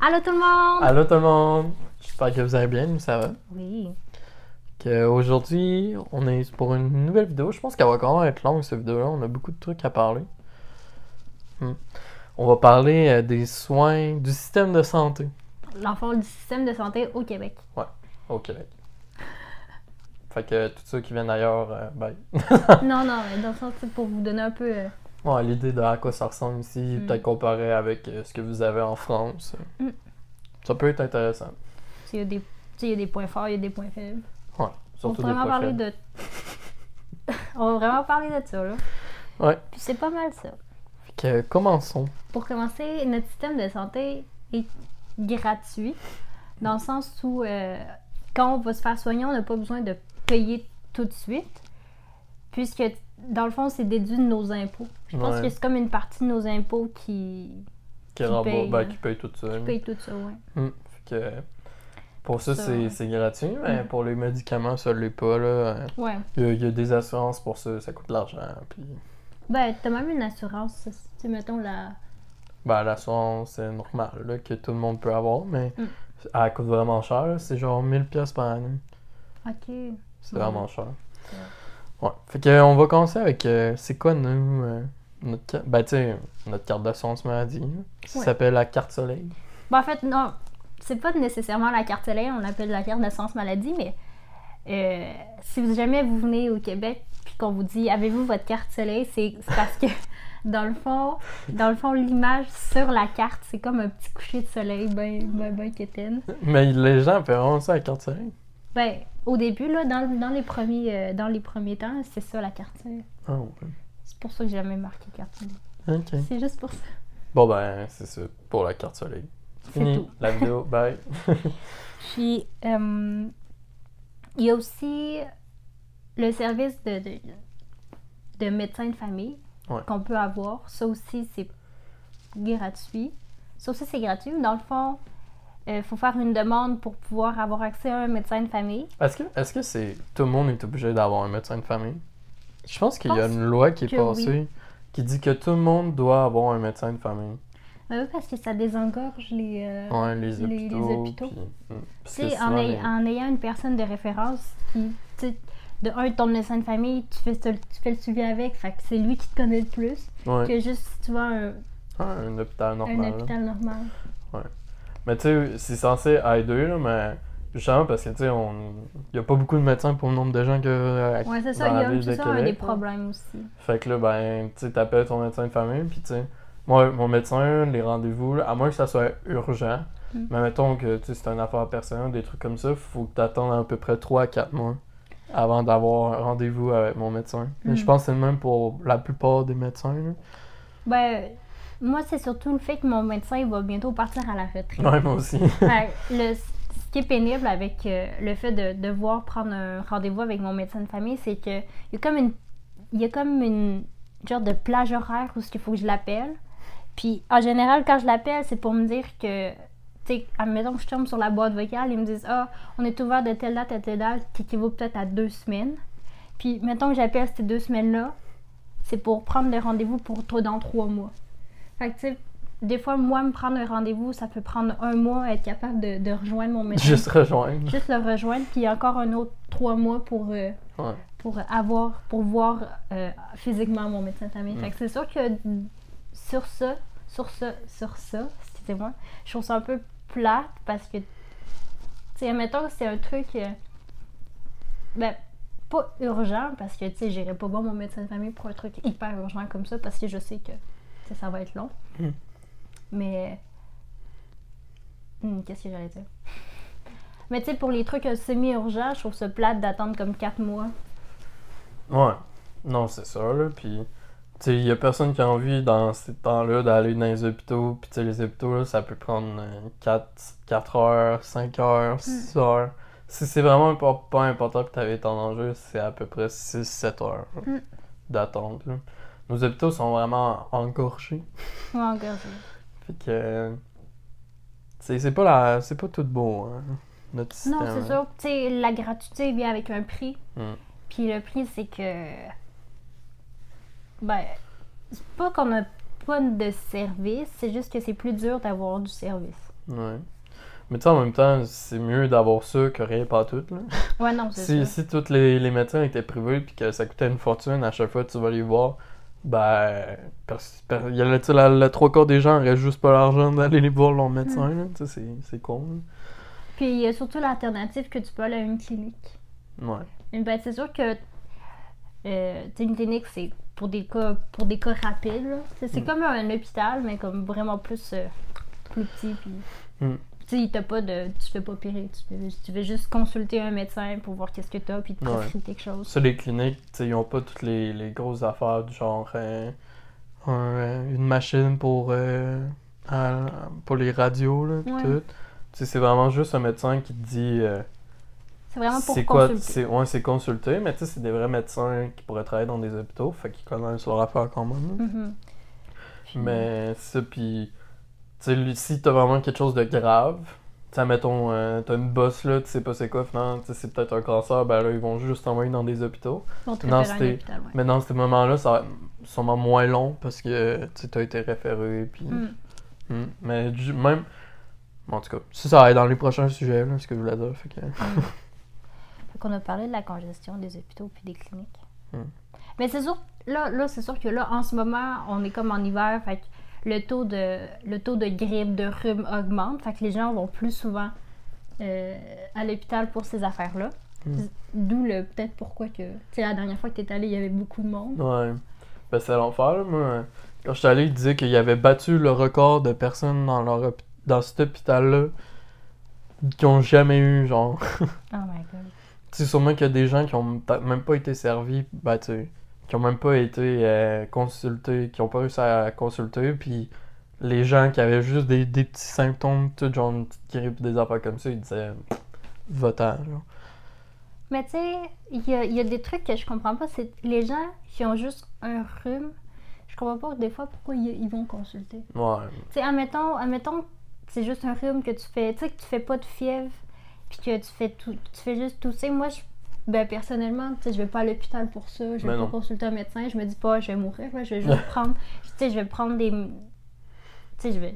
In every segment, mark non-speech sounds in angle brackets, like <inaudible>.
Allô tout le monde! Allô tout le monde! J'espère que vous allez bien, nous ça va? Oui. Aujourd'hui, on est pour une nouvelle vidéo. Je pense qu'elle va quand même être longue cette vidéo-là. On a beaucoup de trucs à parler. Hmm. On va parler euh, des soins du système de santé L'enfant du système de santé au Québec. au Québec. Fait que tous ceux qui viennent d'ailleurs, euh, bye. <laughs> non, non, mais dans le sens, c'est pour vous donner un peu. Euh, Ouais, l'idée de à quoi ça ressemble ici, Mm. peut-être comparé avec euh, ce que vous avez en France. Mm. Ça peut être intéressant. s'il y a des, il y a des points forts, il y a des points faibles. Ouais, On va vraiment parler faibles. de. <laughs> On va vraiment parler de ça, là. Ouais. Puis c'est pas mal ça. Fait que commençons. Pour commencer, notre système de santé est gratuit, dans le sens où euh, quand on va se faire soigner, on n'a pas besoin de payer tout de suite, puisque dans le fond, c'est déduit de nos impôts. Je pense Ouais. que c'est comme une partie de nos impôts qui, Qui, Qui paye, ben, hein. qui paye tout ça. là. paye tout ça. Mm. Fait que pour ça, Ça, c'est gratuit, mais pour les médicaments, ça l'est pas. là. Ouais. Il y, a, il y a des assurances pour ça, ça coûte de l'argent. Puis, Ben, t'as même une assurance, tu mettons la. ben, l'assurance, c'est normal là, que tout le monde peut avoir, mais Mm. elle coûte vraiment cher. C'est genre 1000 pièces par année. Ok. C'est Ouais. vraiment cher. Ouais. Fait que, on va commencer avec euh, c'est quoi nous euh, notre carte ben tu sais notre carte d'assurance maladie là, Ouais. s'appelle la carte soleil. Ben, en fait, non, c'est pas nécessairement la carte soleil, on l'appelle la carte d'assurance maladie, mais euh, si vous- jamais vous venez au Québec puis qu'on vous dit avez-vous votre carte soleil, c'est parce que <laughs> dans le fond, dans le fond, l'image sur la carte, c'est comme un petit coucher de soleil ben ben ben quétaine. Mais les gens paieront ça la carte soleil. Ben, au début là, dans, dans les premiers euh, dans les premiers temps, c'est ça la carte soleil. Ah ouais. C'est pour ça que j'ai jamais marqué carte soleil. OK. C'est juste pour ça. Bon ben c'est ça pour la carte soleil. C'est Fini tout. la vidéo. <laughs> Bye. Puis, euh, il y a aussi le service de, de, de médecin de famille Ouais. qu'on peut avoir. Ça aussi, c'est gratuit. Ça aussi, c'est gratuit. Dans le fond, il faut faire une demande pour pouvoir avoir accès à un médecin de famille. Est-ce que est-ce que c'est tout le monde est obligé d'avoir un médecin de famille? Je pense qu'il y a une loi qui est passée qui dit que tout le monde doit avoir un médecin de famille. Ben oui, parce que ça désengorge les... euh, Ouais, les les- les hôpitaux. hôpitaux. puis- mm. Sais, en, les- ayant une personne de référence qui, de un, ton médecin de famille, tu fais, tu fais le suivi avec, fait que c'est lui qui te connaît le plus Ouais. que juste si tu vas à un, Ah, un hôpital normal. un hôpital normal. Mais tu sais, c'est censé aider, là, mais justement parce que tu sais, on... il y a pas beaucoup de médecins pour le nombre de gens que. euh, Ouais, c'est ça, il y a ça, des problèmes aussi. Fait que là, ben, tu sais, t'appelles ton médecin de famille, puis tu sais, moi, mon médecin, les rendez-vous, à moins que ça soit urgent, Mm. mais mettons que tu sais, c'est une affaire personnelle, des trucs comme ça, faut que t'attendes à peu près 3 à 4 mois avant d'avoir un rendez-vous avec mon médecin. Mais Mm. je pense que c'est le même pour la plupart des médecins. Là. Ben, moi, c'est surtout le fait que mon médecin il va bientôt partir à la retraite. Ouais, moi aussi. <laughs> Le, ce qui est pénible avec euh, le fait de devoir prendre un rendez-vous avec mon médecin de famille, c'est que il y a comme une il y a comme une genre de plage horaire où il faut que je l'appelle. Puis en général, quand je l'appelle, c'est pour me dire que tu sais, admettons que je tombe sur la boîte vocale, ils me disent Ah, on est ouvert de telle date à telle date, qui équivaut peut-être à deux semaines. Puis mettons que j'appelle ces deux semaines-là, c'est pour prendre le rendez-vous pour toi dans trois mois. Fait que tu sais, des fois, moi, me prendre un rendez-vous, ça peut prendre un mois à être capable de, de rejoindre mon médecin. Juste rejoindre. Juste le rejoindre, puis encore un autre trois mois pour, euh, Ouais. pour avoir, pour voir euh, physiquement mon médecin de famille. Mm. Fait que c'est sûr que sur ça, sur ça, sur ça, excusez-moi, je trouve ça un peu plate parce que, tu sais, admettons que c'est un truc, euh, ben, pas urgent parce que, tu sais, j'irai pas voir mon médecin de famille pour un truc hyper urgent comme ça parce que je sais que, ça va être long. Mm. Mais, Hmm, qu'est-ce que j'allais dire? Mais tu sais, pour les trucs euh, semi-urgents, je trouve ça plate d'attendre comme 4 mois. Ouais. Non, c'est ça, là. Puis, tu sais, il y a personne qui a envie dans ces temps-là d'aller dans les hôpitaux. Puis, tu sais, les hôpitaux, là, ça peut prendre 4, heures, 5 heures, 6 heures. Si c'est vraiment pas, pas important que tu avais ton enjeu, c'est à peu près 6-7 heures Mm. d'attente. Nos hôpitaux sont vraiment engorgés. Ouais, encore. Fait que. C'est pas, la, c'est pas tout beau, hein, notre système. Non, c'est hein. sûr. Tu sais, la gratuité vient avec un prix. Mm. Puis le prix, c'est que. Ben, c'est pas qu'on a pas de service, c'est juste que c'est plus dur d'avoir du service. Ouais. Mais tu sais, en même temps, c'est mieux d'avoir ça que rien pas tout. Là. Ouais, non, c'est Si, ça. si tous les, les médecins étaient privés puis que ça coûtait une fortune à chaque fois que tu vas les voir, ben. Parce, parce- il y a la, la trois quarts des gens n'auraient juste pas l'argent d'aller les voir leur médecin. là. Tu sais, c'est- c'est con. Puis il y a surtout l'alternative que tu peux aller à une clinique. là. Ouais. Mais Ben, c'est sûr que euh, une clinique, c'est pour des cas pour des cas rapides. là. C'est c'est Mm. comme un hôpital, mais comme vraiment plus, euh, plus petit. Puis, Mm. Tu sais, t'as pas de. Tu fais pas opérer. Tu fais, tu fais juste consulter un médecin pour voir qu'est-ce que t'as, puis te Ouais. prescrire quelque chose. Ça, les cliniques, tu sais, ils ont pas toutes les, les grosses affaires du genre euh, un, euh, une machine pour, euh, à- pour les radios, là, Ouais. tout. Tu sais, c'est vraiment juste un médecin qui te dit euh, C'est vraiment pour quoi, consulter. c'est ouais, c'est consulter, mais tu sais, c'est des vrais médecins qui pourraient travailler dans des hôpitaux, fait qu'ils connaissent leur affaire quand même. Mhm. Puis- Mais ça, puis, tu sais, si t'as vraiment quelque chose de grave, tu mettons, euh, t'as une bosse là, tu sais pas c'est quoi, finalement, c'est peut-être un cancer, ben là, ils vont juste t'envoyer dans des hôpitaux. C'était- hôpital, ouais. Mais dans ces moments-là, ça va être sûrement moins long parce que tu t'as été référé. Puis... Mm. Mm. Mais même. En tout cas, ça, ça va être dans les prochains sujets, là, ce que je voulais dire. Fait que... <laughs> Fait qu'on a parlé de la congestion des hôpitaux puis des cliniques. Hmm. Mais c'est sûr, là, là c'est sûr que là, en ce moment, on est comme en hiver, fait que le taux de, le taux de grippe, de rhume augmente, fait que les gens vont plus souvent euh, à l'hôpital pour ces affaires-là. Hmm. D'où le peut-être pourquoi que, tu sais, la dernière fois que t'es allé, il y avait beaucoup de monde. Ouais. Ben, c'est l'enfer. Moi, quand j'étais allé, il disait qu'il avait battu le record de personnes dans, leur dans cet hôpital-là qui ont jamais eu, genre. Oh my god. <laughs> Tu sais, sûrement qu'il y a des gens qui ont même pas été servis, ben, tu qui ont même pas été euh, consultés, qui ont pas réussi à consulter, puis les gens qui avaient juste des, des petits symptômes, tout genre une petite grippe, des affaires comme ça, ils disaient votant. Mais tu sais, il y a, y a des trucs que je comprends pas. C'est les gens qui ont juste un rhume, je comprends pas des fois pourquoi ils, ils vont consulter. Ouais. Tu sais, admettons, admettons que c'est juste un rhume que tu fais, tu sais, que tu fais pas de fièvre, puis que tu fais tout, tu fais juste tousser. Moi, je, ben, personnellement, tu sais, je vais pas à l'hôpital pour ça, je vais Ben pas non. consulter un médecin, je me dis pas, je vais mourir, là, je vais juste <laughs> prendre, tu sais, je vais prendre des, tu sais, je vais,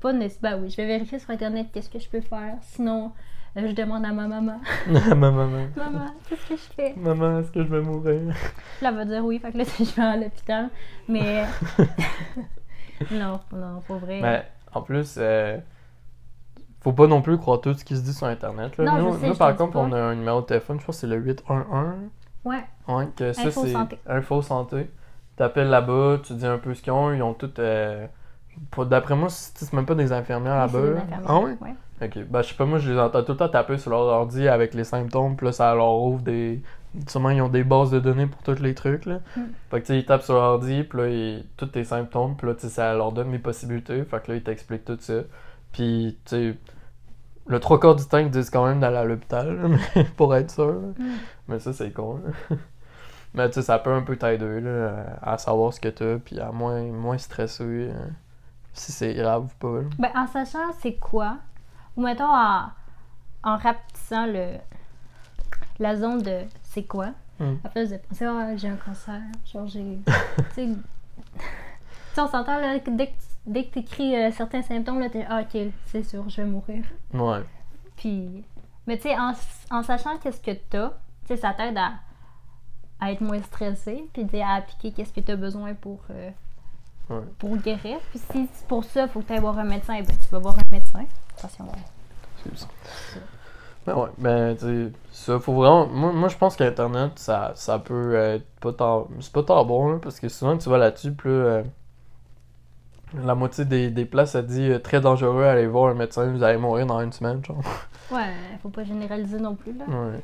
pas nécessairement, ben oui, je vais vérifier sur Internet qu'est-ce que je peux faire, sinon, euh, je demande à ma maman, <laughs> <laughs> maman, maman. maman, qu'est-ce que je fais? Maman, est-ce que je vais mourir? Là, elle va dire oui, fait que là, je vais à l'hôpital, mais, non, non, pour vrai. Mais en plus, euh, faut pas non plus croire tout ce qui se dit sur Internet. Là. Non, je nous, sais, nous, je par contre, on a un numéro de téléphone, je pense que c'est le 811. Ouais, Ouais, que ça, Info c'est santé. Info Santé. T'appelles là-bas, tu dis un peu ce qu'ils ont, ils ont tout. euh, D'après moi, c'est même pas des infirmières Oui, là-bas. des Ah ouais? Ok, bah je sais pas, moi je les entends tout le temps taper sur leur ordi avec les symptômes, puis là ça leur ouvre des. Sûrement ils ont des bases de données pour tous les trucs là. Mm. Fait que tu sais, ils tapent sur leur ordi, puis là ils... tous tes symptômes, puis là tu sais, ça leur donne les possibilités, fait que là ils t'expliquent tout ça. Puis tu sais, le trois quarts du temps ils disent quand même d'aller à l'hôpital, <laughs> pour être sûr. Mm. Mais ça c'est con là. <laughs> Mais tu sais, ça peut un peu t'aider là, à savoir ce que t'as, puis à moins, moins stresser euh, si c'est grave ou pas. là. Ben, en sachant c'est quoi, ou mettons en, en rapetissant le, la zone de c'est quoi, Hmm. après vous penser, ah, j'ai un cancer, genre j'ai. <laughs> tu sais, tu on s'entend là, dès que, dès que tu écris certains symptômes, là, t'es ah, ok, c'est sûr, je vais mourir. Ouais. Puis, mais tu sais, en, en sachant qu'est-ce que t'as, tu sais, ça t'aide à, à être moins stressé, puis tu à appliquer qu'est-ce que t'as besoin pour, euh, Ouais. pour guérir. Puis si c'est pour ça, il faut que tu ailles voir un médecin, ben tu vas voir un médecin. Attention. Excuse. Ben ouais, ben tu sais, ça faut vraiment. Moi, moi je pense qu'Internet, ça, ça peut être pas tant. C'est pas tant bon, là, parce que souvent tu vas là-dessus, là, euh, la moitié des, des places, ça dit euh, très dangereux, allez voir un médecin, vous allez mourir dans une semaine, genre. <laughs> Ouais, faut pas généraliser non plus, là. Ouais.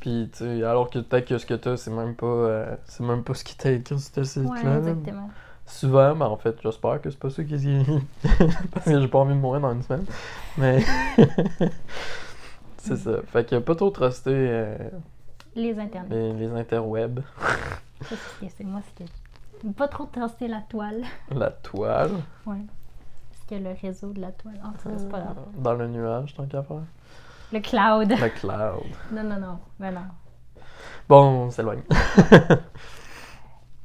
Puis tu sais, alors que peut-être que ce que t'as, c'est même pas. euh, c'est même pas ce qui t'a écrit sur ce site-là. Ouais, là. exactement. Souvent, ben en fait, j'espère que c'est pas ça qui <laughs> Parce que j'ai pas envie de mourir dans une semaine. Mais. <laughs> c'est ça. Fait que pas trop truster euh, Les internets. les, les interwebs. C'est moi, que. Pas trop truster la toile. <laughs> La toile? Ouais. Parce que le réseau de la toile. En tout cas, c'est pas grave. Dans le nuage, tant qu'à faire? Le cloud. Le cloud. <laughs> Non, non, non. Ben non. Bon, on s'éloigne.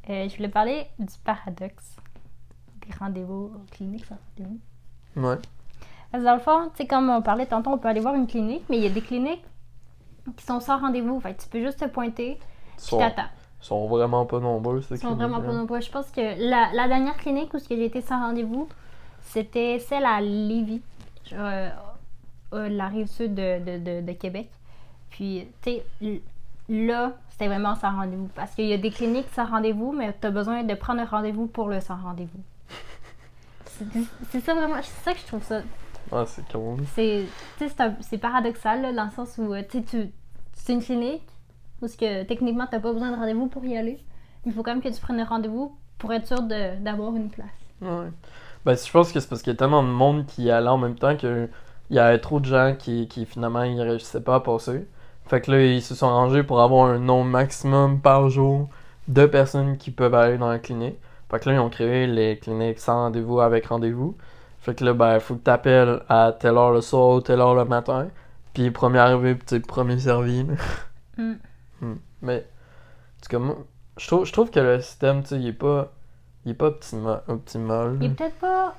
Euh, je voulais parler du paradoxe des rendez-vous cliniques rendez-vous. ouais. Parce que dans le fond, tu sais, comme on parlait tantôt, on peut aller voir une clinique, mais il y a des cliniques qui sont sans rendez-vous. Fait tu peux juste te pointer, tu t'attends. Ils sont vraiment pas nombreux, Ils sont vraiment pas nombreux. Je pense que la, la dernière clinique où j'ai été sans rendez-vous, c'était celle à Lévis, euh, euh, la rive sud de, de, de, de Québec. Puis, tu sais, là, c'était vraiment sans rendez-vous. Parce qu'il y a des cliniques sans rendez-vous, mais tu as besoin de prendre un rendez-vous pour le sans rendez-vous. <laughs> C'est ça vraiment, c'est ça que je trouve ça. Ah, c'est cool. C'est paradoxal, là, dans le sens où, euh, tu sais, c'est une clinique où ce que, techniquement, tu n'as pas besoin de rendez-vous pour y aller. Il faut quand même que tu prennes un rendez-vous pour être sûr d'avoir une place. Ouais. Ben, je pense que c'est parce qu'il y a tellement de monde qui y allait en même temps que il y avait trop de gens qui, qui finalement ils réussissaient pas à passer. Fait que là, ils se sont rangés pour avoir un nombre maximum par jour de personnes qui peuvent aller dans la clinique. Fait que là, ils ont créé les cliniques sans rendez-vous avec rendez-vous. Fait que là, ben, il faut que tu appelles à telle heure le soir ou telle heure le matin. Puis premier arrivé, sais, premier servi. Mm. Mais, en tout cas, moi, je trouve, je trouve que le système, tu sais, il est pas, il est pas optima- optimal. Il est peut-être pas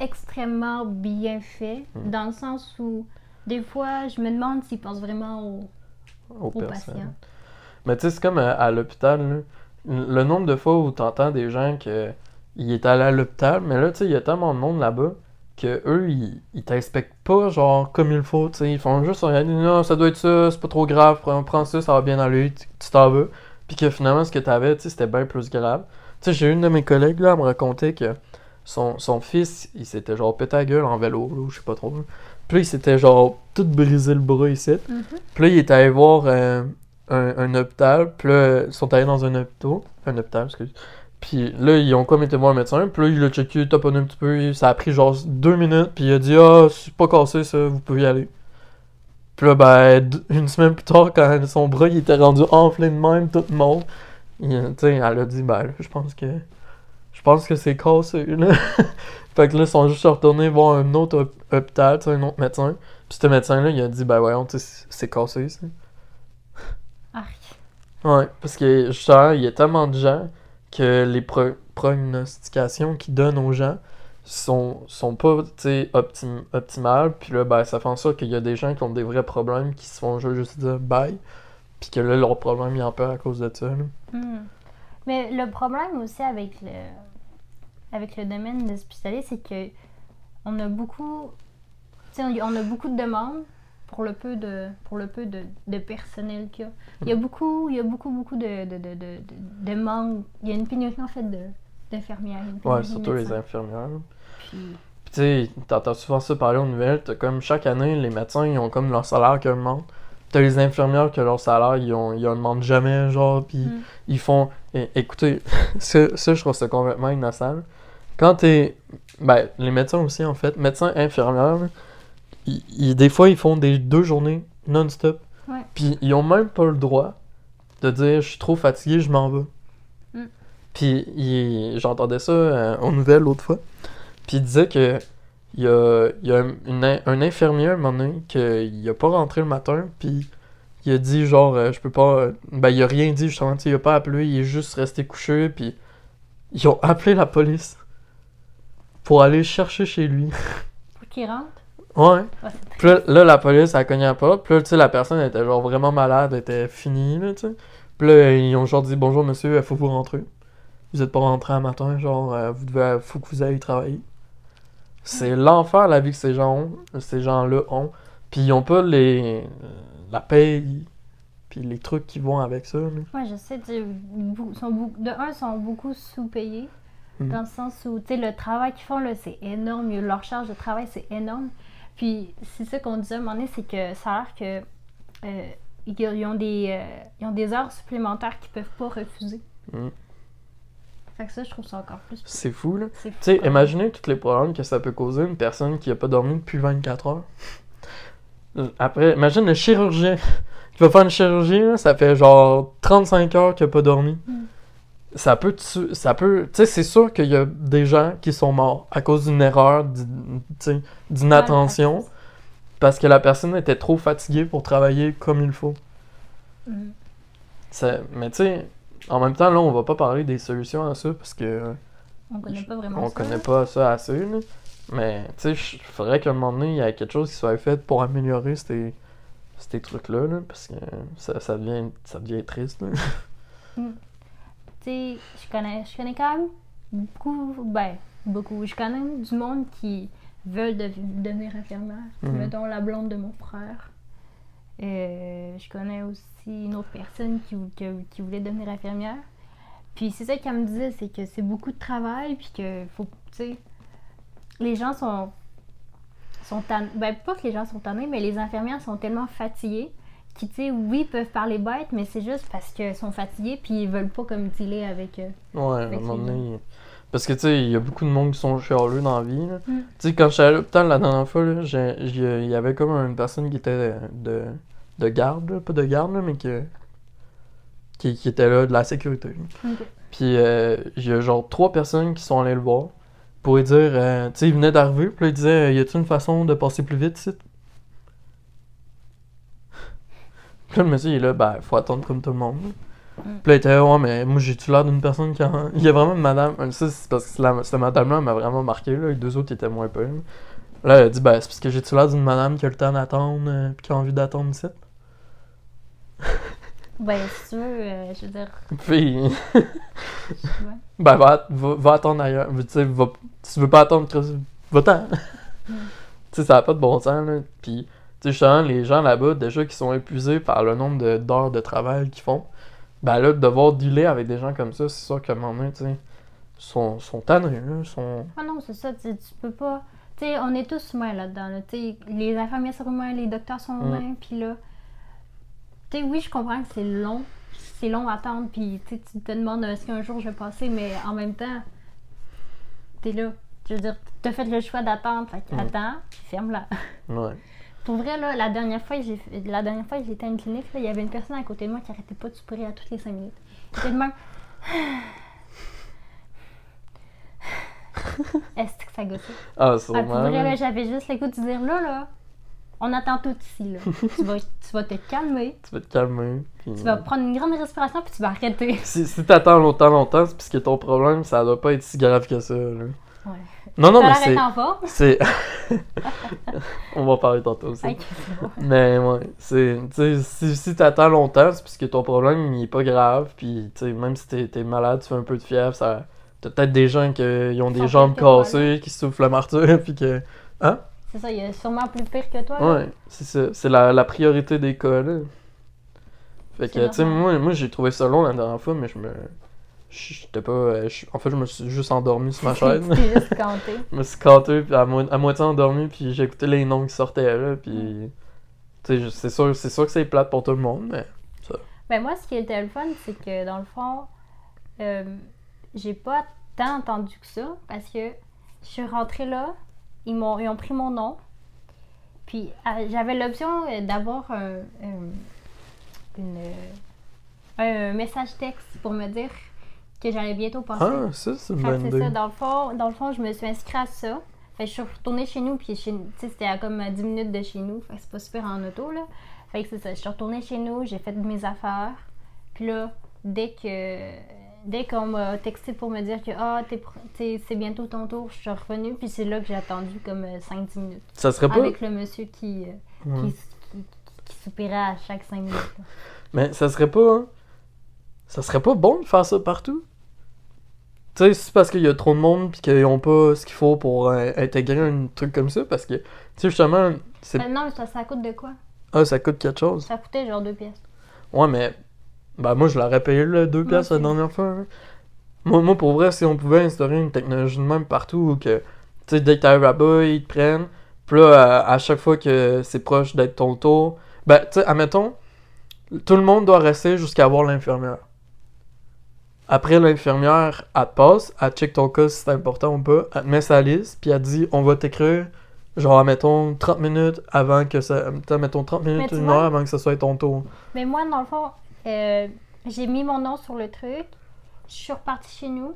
extrêmement bien fait, Mm. dans le sens où, des fois, je me demande s'ils pensent vraiment aux, aux patients. Mais tu sais, c'est comme à, à l'hôpital, le nombre de fois où t'entends des gens que ils étaient allés à l'hôpital, mais là, tu sais, il y a tellement de monde là-bas que eux, ils, ils t'inspectent pas, genre, comme il faut, tu sais, ils font juste regarder, non, ça doit être ça, c'est pas trop grave, prends, ça, ça va bien aller, tu tu t'en vas. Puis que finalement, ce que t'avais, tu sais, c'était bien plus grave. Tu sais, j'ai une de mes collègues, là, elle me racontait que son, son fils, il s'était genre pété la gueule en vélo, là, je sais pas trop. Puis là, il s'était genre tout brisé le bras ici. Mhm. Puis là, il est allé voir euh, un, un hôpital. Puis là, ils sont allés dans un hôpital. Un hôpital, excuse. Puis là, ils ont comme été voir le médecin. Puis là, il a checké, taponné un petit peu. Ça a pris genre deux minutes. Puis il a dit Ah, c'est pas cassé ça, vous pouvez y aller. Puis là, ben, une semaine plus tard, quand son bras il était rendu enflé de même, tout le monde, tu sais, elle a dit Ben, là, je pense que. Je pense que c'est cassé, là. <laughs> fait que là, ils sont juste retournés voir un autre hôp- hôpital, tu sais, un autre médecin. Puis ce médecin-là, il a dit, ben voyons, tu sais, c'est- c'est cassé, ça. Arc. Ouais, parce que justement, il y a tellement de gens que les pro- prognostications qu'ils donnent aux gens sont, sont pas, optim- optimales. Puis là, ben, ça fait en sorte qu'il y a des gens qui ont des vrais problèmes qui se font juste dire bye. Puis que là, leur problème, il en perd à cause de ça. Hmm. Mais le problème aussi avec le, avec le domaine hospitalier, c'est que on a beaucoup, on a beaucoup de demandes pour le peu de, pour le peu de, de personnel qu'il y a. Il y a beaucoup, il y a beaucoup, beaucoup de, de, de, de, manque. Il y a une pénurie en fait de, d'infirmières. de surtout les infirmières. Puis, tu sais, t'entends souvent ça parler aux nouvelles, t'as comme chaque année, les médecins, ils ont comme leur salaire qu'ils demandent. T'as les infirmières que leur salaire, ils, ont, ils en demandent jamais, genre, puis Mm. ils font... écoutez, <laughs> ça, ça, je trouve ça complètement innocent. Quand t'es... Ben, les médecins aussi, en fait, médecins, infirmières, ils, ils- des fois, ils font des deux journées non-stop. Puis ils ont même pas le droit de dire « Je suis trop fatigué, je m'en vais Mm. Puis j'entendais ça euh, aux nouvelles l'autre fois. Puis il disait que il y a, y a une, un infirmier à un moment donné qu'il a pas rentré le matin, puis il a dit genre euh, je peux pas euh, ben il a rien dit justement, il a pas appelé, il est juste resté couché puis ils ont appelé la police pour aller le chercher chez lui. pour qu'ils rentrent. Ouais. Puis là, là, la police à la porte. Puis là, tu sais, la personne était genre vraiment malade, elle était finie, là, tu sais. Puis là, ils ont genre dit bonjour monsieur, il faut vous rentrer. Vous êtes pas rentré un matin, genre, euh, vous devez, faut que vous ayez travailler. C'est l'enfer la vie que ces gens ont, ces gens-là ont. Puis ils ont pas les la paye, puis les trucs qui vont avec ça. là. Ouais, je sais. sont de un, ils sont beaucoup sous-payés. Mm. Dans le sens où, tu sais, le travail qu'ils font, là, c'est énorme. Leur charge de travail, c'est énorme. Puis, c'est ça qu'on disait à un moment donné, c'est que ça a l'air que. euh, ils ont, des, euh, ils ont des heures supplémentaires qu'ils peuvent pas refuser. Mm. Fait que ça, je trouve ça encore plus. C'est fou, là. Tu sais, même. imaginez tous les problèmes que ça peut causer une personne qui a pas dormi depuis 24 heures. Euh, Après, imagine le chirurgien <laughs> qui va faire une chirurgie, là, ça fait genre 35 heures qu'il a pas dormi. Mm. Ça peut, tu- ça peut, tu sais, c'est sûr qu'il y a des gens qui sont morts à cause d'une erreur, d'une d'inattention, parce que la personne était trop fatiguée pour travailler comme il faut. Mm. Mais tu sais, en même temps, là, on va pas parler des solutions à ça, parce que... On connaît pas vraiment On ça. connaît pas ça assez, là. Mais, tu sais, il faudrait qu'à un moment donné, il y ait quelque chose qui soit fait pour améliorer ces, ces trucs-là, là, parce que ça, ça, devient, ça devient triste. là. Tu <laughs> sais, je connais, je connais quand même beaucoup, ben, beaucoup. Je connais du monde qui veulent dev- devenir infirmière. Mhm. Mettons la blonde de mon frère. Euh, je connais aussi une autre personne qui voulait devenir infirmière. Puis c'est ça qu'elle me disait, c'est que c'est beaucoup de travail, puis que faut, tu sais, les gens sont, sont tannés. Ben, pas que les gens sont tannés, mais les infirmières sont tellement fatiguées qui, tu sais, oui, peuvent parler bête, mais c'est juste parce qu'ils sont fatigués, puis ils veulent pas comme dealer avec eux. Ouais, à un moment donné. Parce que, tu sais, il y a beaucoup de monde qui sont chialeux dans la vie. Mm. Tu sais, quand j'étais à l'hôpital la dernière fois, il y avait comme une personne qui était de, de garde, là, pas de garde, là, mais que, qui, qui était là, de la sécurité. là. Ok. Puis euh, il y a genre trois personnes qui sont allées le voir pour lui dire, euh, tu sais, il venait d'arriver, puis là, il disait, y a-t-il une façon de passer plus vite ici? Puis là, le monsieur, il est là, ben, faut attendre comme tout le monde. Mm. Puis là, il était, ouais, mais moi, j'ai-tu l'air d'une personne qui a. Il y a vraiment une madame, ça, c'est parce que la- cette madame-là m'a vraiment marqué, là, les deux autres, étaient moins peu. Là, elle a dit, ben, c'est parce que j'ai-tu l'air d'une madame qui a le temps d'attendre, euh, puis qui a envie d'attendre ici? Ben, si tu veux, euh, je veux dire, Puis. <laughs> Ben, va, va, va attendre ailleurs. Tu sais, va, si tu veux pas attendre, va-t'en. Mm. Tu sais, ça n'a pas de bon sens, là. Puis, justement, les gens là-bas, déjà, qui sont épuisés par le nombre d'heures de, travail qu'ils font, ben là, de devoir dealer avec des gens comme ça, c'est sûr qu'à un moment donné, tu sais, sont, sont tannés, là. Sont... Ah non, c'est ça, tu peux pas. Tu sais, on est tous humains là-dedans. Là. Tu sais, les infirmiers sont humains, les docteurs sont Mm. humains, puis là. Tu sais, oui, je comprends que c'est long. C'est long à attendre, puis tu te demandes est-ce qu'un jour je vais passer, mais en même temps, t'es là. Je veux dire, t'as fait le choix d'attendre, fait Mm. attends, puis ferme-la. Ouais. Pour vrai, là, la dernière fois, j'ai la dernière fois que j'étais à une clinique, il y avait une personne à côté de moi qui arrêtait pas de soupirer à toutes les 5 minutes. Même. <sighs> Est-ce que ça gossait? Ah, Ah, sûrement. pour vrai, là, j'avais juste le goût de dire là, là, on attend tout ici, là. tu, vas, <laughs> tu vas te calmer, Tu vas te calmer. Puis... tu vas prendre une grande respiration, puis tu vas arrêter. Si, si t'attends longtemps, longtemps, c'est parce que ton problème, ça doit pas être si grave que ça, là. Ouais. Non, non, mais c'est... <laughs> On va en parler tantôt aussi. Bon. Mais ouais, c'est. Tu sais, si, si t'attends longtemps, c'est parce que ton problème, il est pas grave. Puis, tu sais, même si t'es, t'es malade, tu fais un peu de fièvre, ça. T'as peut-être des gens qui ont des jambes cassées, qui soufflent la martyre, <laughs> puis que. C'est ça, il y a sûrement plus pire que toi. Ouais, c'est ça. C'est la, la priorité des cas, là. Fait que, tu sais, moi, moi j'ai trouvé ça long la dernière fois, mais je me. J'étais pas. euh, je- En fait, je me suis juste endormi sur ma chaise. juste canté. <laughs> Je me suis canté, puis à, mo- à moitié endormi, puis j'ai écouté les noms qui sortaient là, puis. Tu sais, c'est sûr, c'est sûr que c'est plate pour tout le monde, mais. Ben moi, ce qui était le fun, c'est que dans le fond, euh, j'ai pas tant entendu que ça parce que je suis rentrée là, ils m'ont ils ont pris mon nom, puis euh, j'avais l'option d'avoir un, un message texte pour me dire que j'allais bientôt passer. Ah, ça, c'est une bonne idée. ça, dans le, fond, dans le fond, je me suis inscrite à ça. Fait que je suis retournée chez nous, puis c'était à comme à 10 minutes de chez nous. Fait que c'est pas super en auto, là. Fait que c'est ça, je suis retournée chez nous, j'ai fait mes affaires. Puis là, dès que dès qu'on m'a texté pour me dire que ah, t'es- c'est bientôt ton tour, je suis revenue. Puis c'est là que j'ai attendu comme euh, 5-10 minutes. Ça serait pas. Avec le monsieur qui, euh, qui, qui, qui soupirait à chaque 5 minutes. là. Mais ça serait pas. hein, Ça serait pas bon de faire ça partout? Tu sais, c'est parce qu'il y a trop de monde pis qu'ils ont pas ce qu'il faut pour euh, intégrer un truc comme ça, parce que, tu sais, justement, c'est. Euh, non, mais ça, ça coûte de quoi? Ah, ça coûte quelque chose. Ça coûtait genre 2 pièces. Ouais, mais. Bah, moi, je l'aurais payé, le 2 Moi piastres la dernière fois. hein. Moi, moi, pour vrai, si on pouvait instaurer une technologie de même partout, où que, tu sais, dès que t'arrives là-bas, ils te prennent, puis là, à, à chaque fois que c'est proche d'être ton tour, ben, tu sais, admettons, tout le monde doit rester jusqu'à voir l'infirmière. Après, l'infirmière, elle te passe, elle check ton cas si c'est important ou pas, elle te met sa liste, puis elle te dit, on va t'écrire, genre, mettons, 30 minutes avant que ça. Mettons, 30 minutes, une heure avant que ce soit ton tour. Mais moi, dans le fond, euh, j'ai mis mon nom sur le truc. Je suis repartie chez nous.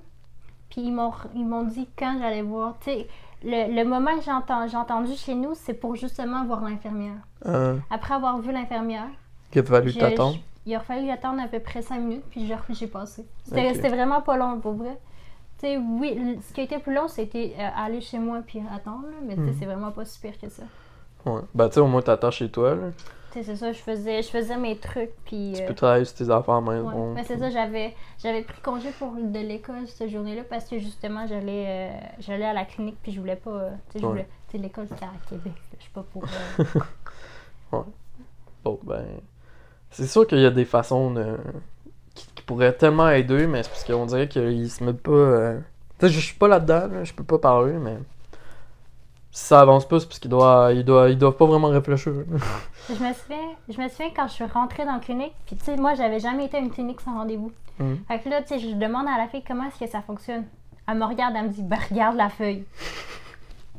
Puis ils m'ont, dit quand j'allais voir. Tu sais, le, le moment que j'ai, enten- j'ai entendu chez nous, c'est pour justement voir l'infirmière. Euh, Après avoir vu l'infirmière, qu'il a fallu t'attendre. Il a fallu que j'attende à peu près 5 minutes. Puis j'ai, passé. C'était, Ok. c'était vraiment pas long pour vrai. Tu sais, oui, ce qui a été plus long, c'était euh, aller chez moi puis attendre, là, mais Mhm. c'est vraiment pas si pire que ça. Ouais. Ben, tu sais, au moins, t'attends chez toi, là. Tu sais, c'est ça, je faisais, je faisais mes trucs, puis... Tu euh, peux travailler sur tes affaires la ouais. maison. Mais c'est ça, j'avais, j'avais pris congé pour de l'école cette journée-là parce que justement, j'allais, euh, j'allais à la clinique puis je voulais pas... euh, tu sais, Ouais. l'école, c'était à Québec, je suis pas pour... euh, <laughs> Bon, ben. C'est sûr qu'il y a des façons de... qui, qui pourraient tellement aider, mais c'est parce qu'on dirait qu'ils se mettent pas. euh, Tu sais, je suis pas là-dedans, là, je peux pas parler, mais. Si ça avance pas, c'est parce qu'ils doivent, ils doivent, ils doivent pas vraiment réfléchir. Je me souviens, je me souviens quand je suis rentrée dans la clinique, puis tu sais, moi, j'avais jamais été à une clinique sans rendez-vous. Mhm. Fait que là, tu sais, je demande à la fille comment est-ce que ça fonctionne? Elle me regarde, elle me dit, ben regarde la feuille. <laughs>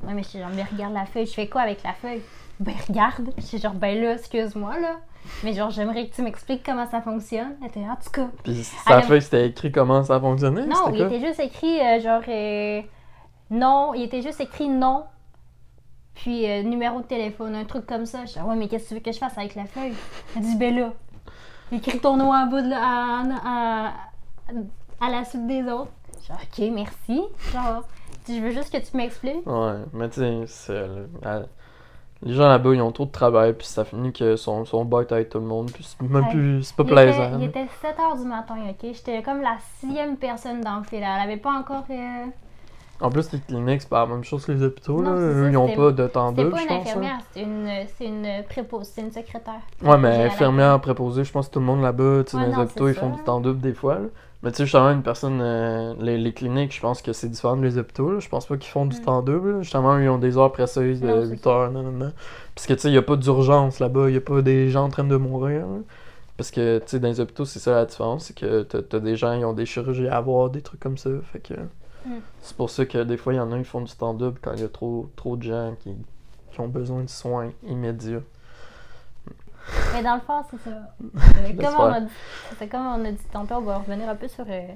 Ouais, mais je suis genre, mais regarde la feuille, je fais quoi avec la feuille? Ben regarde. Suis genre, ben là, excuse-moi, là. Mais genre, j'aimerais que tu m'expliques comment ça fonctionne. Elle était, en tout cas. Puis sa feuille, c'était écrit comment ça fonctionnait? Non, il quoi? était juste écrit, euh, genre, euh, non, il était juste écrit non. Puis euh, numéro de téléphone, un truc comme ça. Je dis, ouais, mais qu'est-ce que tu veux que je fasse avec la feuille? Elle dit, ben là, écris ton nom en bas de à, à- à la suite des autres. Je dis, ok, merci. Genre, je veux juste que tu m'expliques. Ouais, mais tu sais, Les gens là-bas, ils ont trop de travail, puis ça finit que son, son bête avec tout le monde, puis c'est même plus. C'est pas il, plaisant. était, il était 7 h du matin, ok? J'étais comme la sixième personne dans le fil. Elle avait pas encore. euh, En plus, les cliniques, c'est pas la même chose que les hôpitaux, Non, là. c'est Eux, ils ont c'était- pas de temps pas je une pense. hein. infirmière, c'était une, c'est une prépo, c'est une secrétaire. Ouais, mais infirmière préposée, je pense que tout le monde là-bas, tu sais, Ouais, dans les non, hôpitaux, c'est ils font du temps double des fois, là. Mais tu sais, justement, une personne, euh, les, les cliniques, je pense que c'est différent des hôpitaux. Je pense pas qu'ils font du Mm. temps double, là. Justement, ils ont des heures précises de Non, c'est 8 heures, non, non, non. Parce que, tu sais, il y a pas d'urgence là-bas, il y a pas des gens en train de mourir, là. Parce que, tu sais, dans les hôpitaux, c'est ça la différence, c'est que t'as t'as des gens, ils ont des chirurgies à avoir, des trucs comme ça, fait que... Mm. C'est pour ça que des fois, il y en a, ils font du temps double quand il y a trop, trop de gens qui, qui ont besoin de soins immédiats. Mais dans le fond, c'est ça. <laughs> Euh, comme, on a, dit- comme on a dit tantôt, on va revenir un peu sur euh,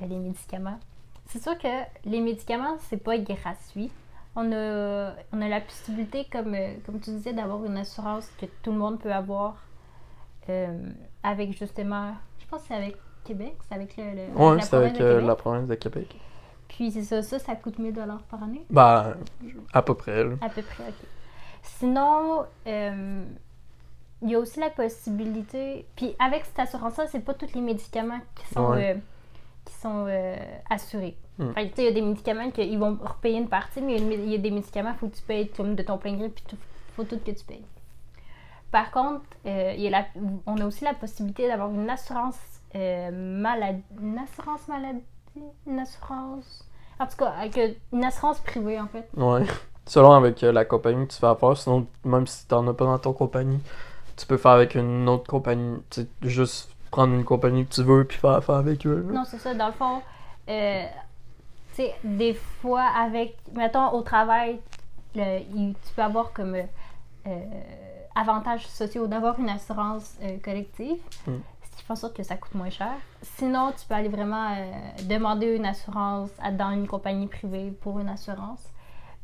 les médicaments. C'est sûr que les médicaments, c'est pas gratuit. On a, on a la possibilité, comme, euh, comme tu disais, d'avoir une assurance que tout le monde peut avoir euh, avec justement, je pense que c'est avec Québec, c'est avec le, le- Ouais, la province avec de Québec. la province de Québec. Puis c'est ça, ça, ça coûte 1000 par année. Ben, à peu près, là. À peu près, ok. Sinon, il y a aussi la possibilité. Puis avec cette assurance-là, c'est pas tous les médicaments qui sont, Ouais. euh, qui sont euh, assurés. Fait tu sais, il y a des médicaments qu'ils vont repayer une partie, mais il y a des médicaments qu'il faut que tu payes comme de ton plein gré, puis il faut tout que tu payes. Par contre, euh, il y a la- on a aussi la possibilité d'avoir une assurance maladie. Une assurance maladie Une assurance. En tout cas, avec une assurance privée, en fait. Ouais. Selon avec la compagnie que tu fais affaire, sinon, même si t'en as pas dans ton compagnie, tu peux faire avec une autre compagnie. Tu sais, juste prendre une compagnie que tu veux puis faire affaire avec eux. là. Non, c'est ça. Dans le fond, euh, tu sais, des fois, avec, mettons, au travail, le- il- tu peux avoir comme euh, euh, avantages sociaux d'avoir une assurance euh, collective, Mm. fait en sorte que ça coûte moins cher. Sinon, tu peux aller vraiment euh, demander une assurance à- dans une compagnie privée pour une assurance.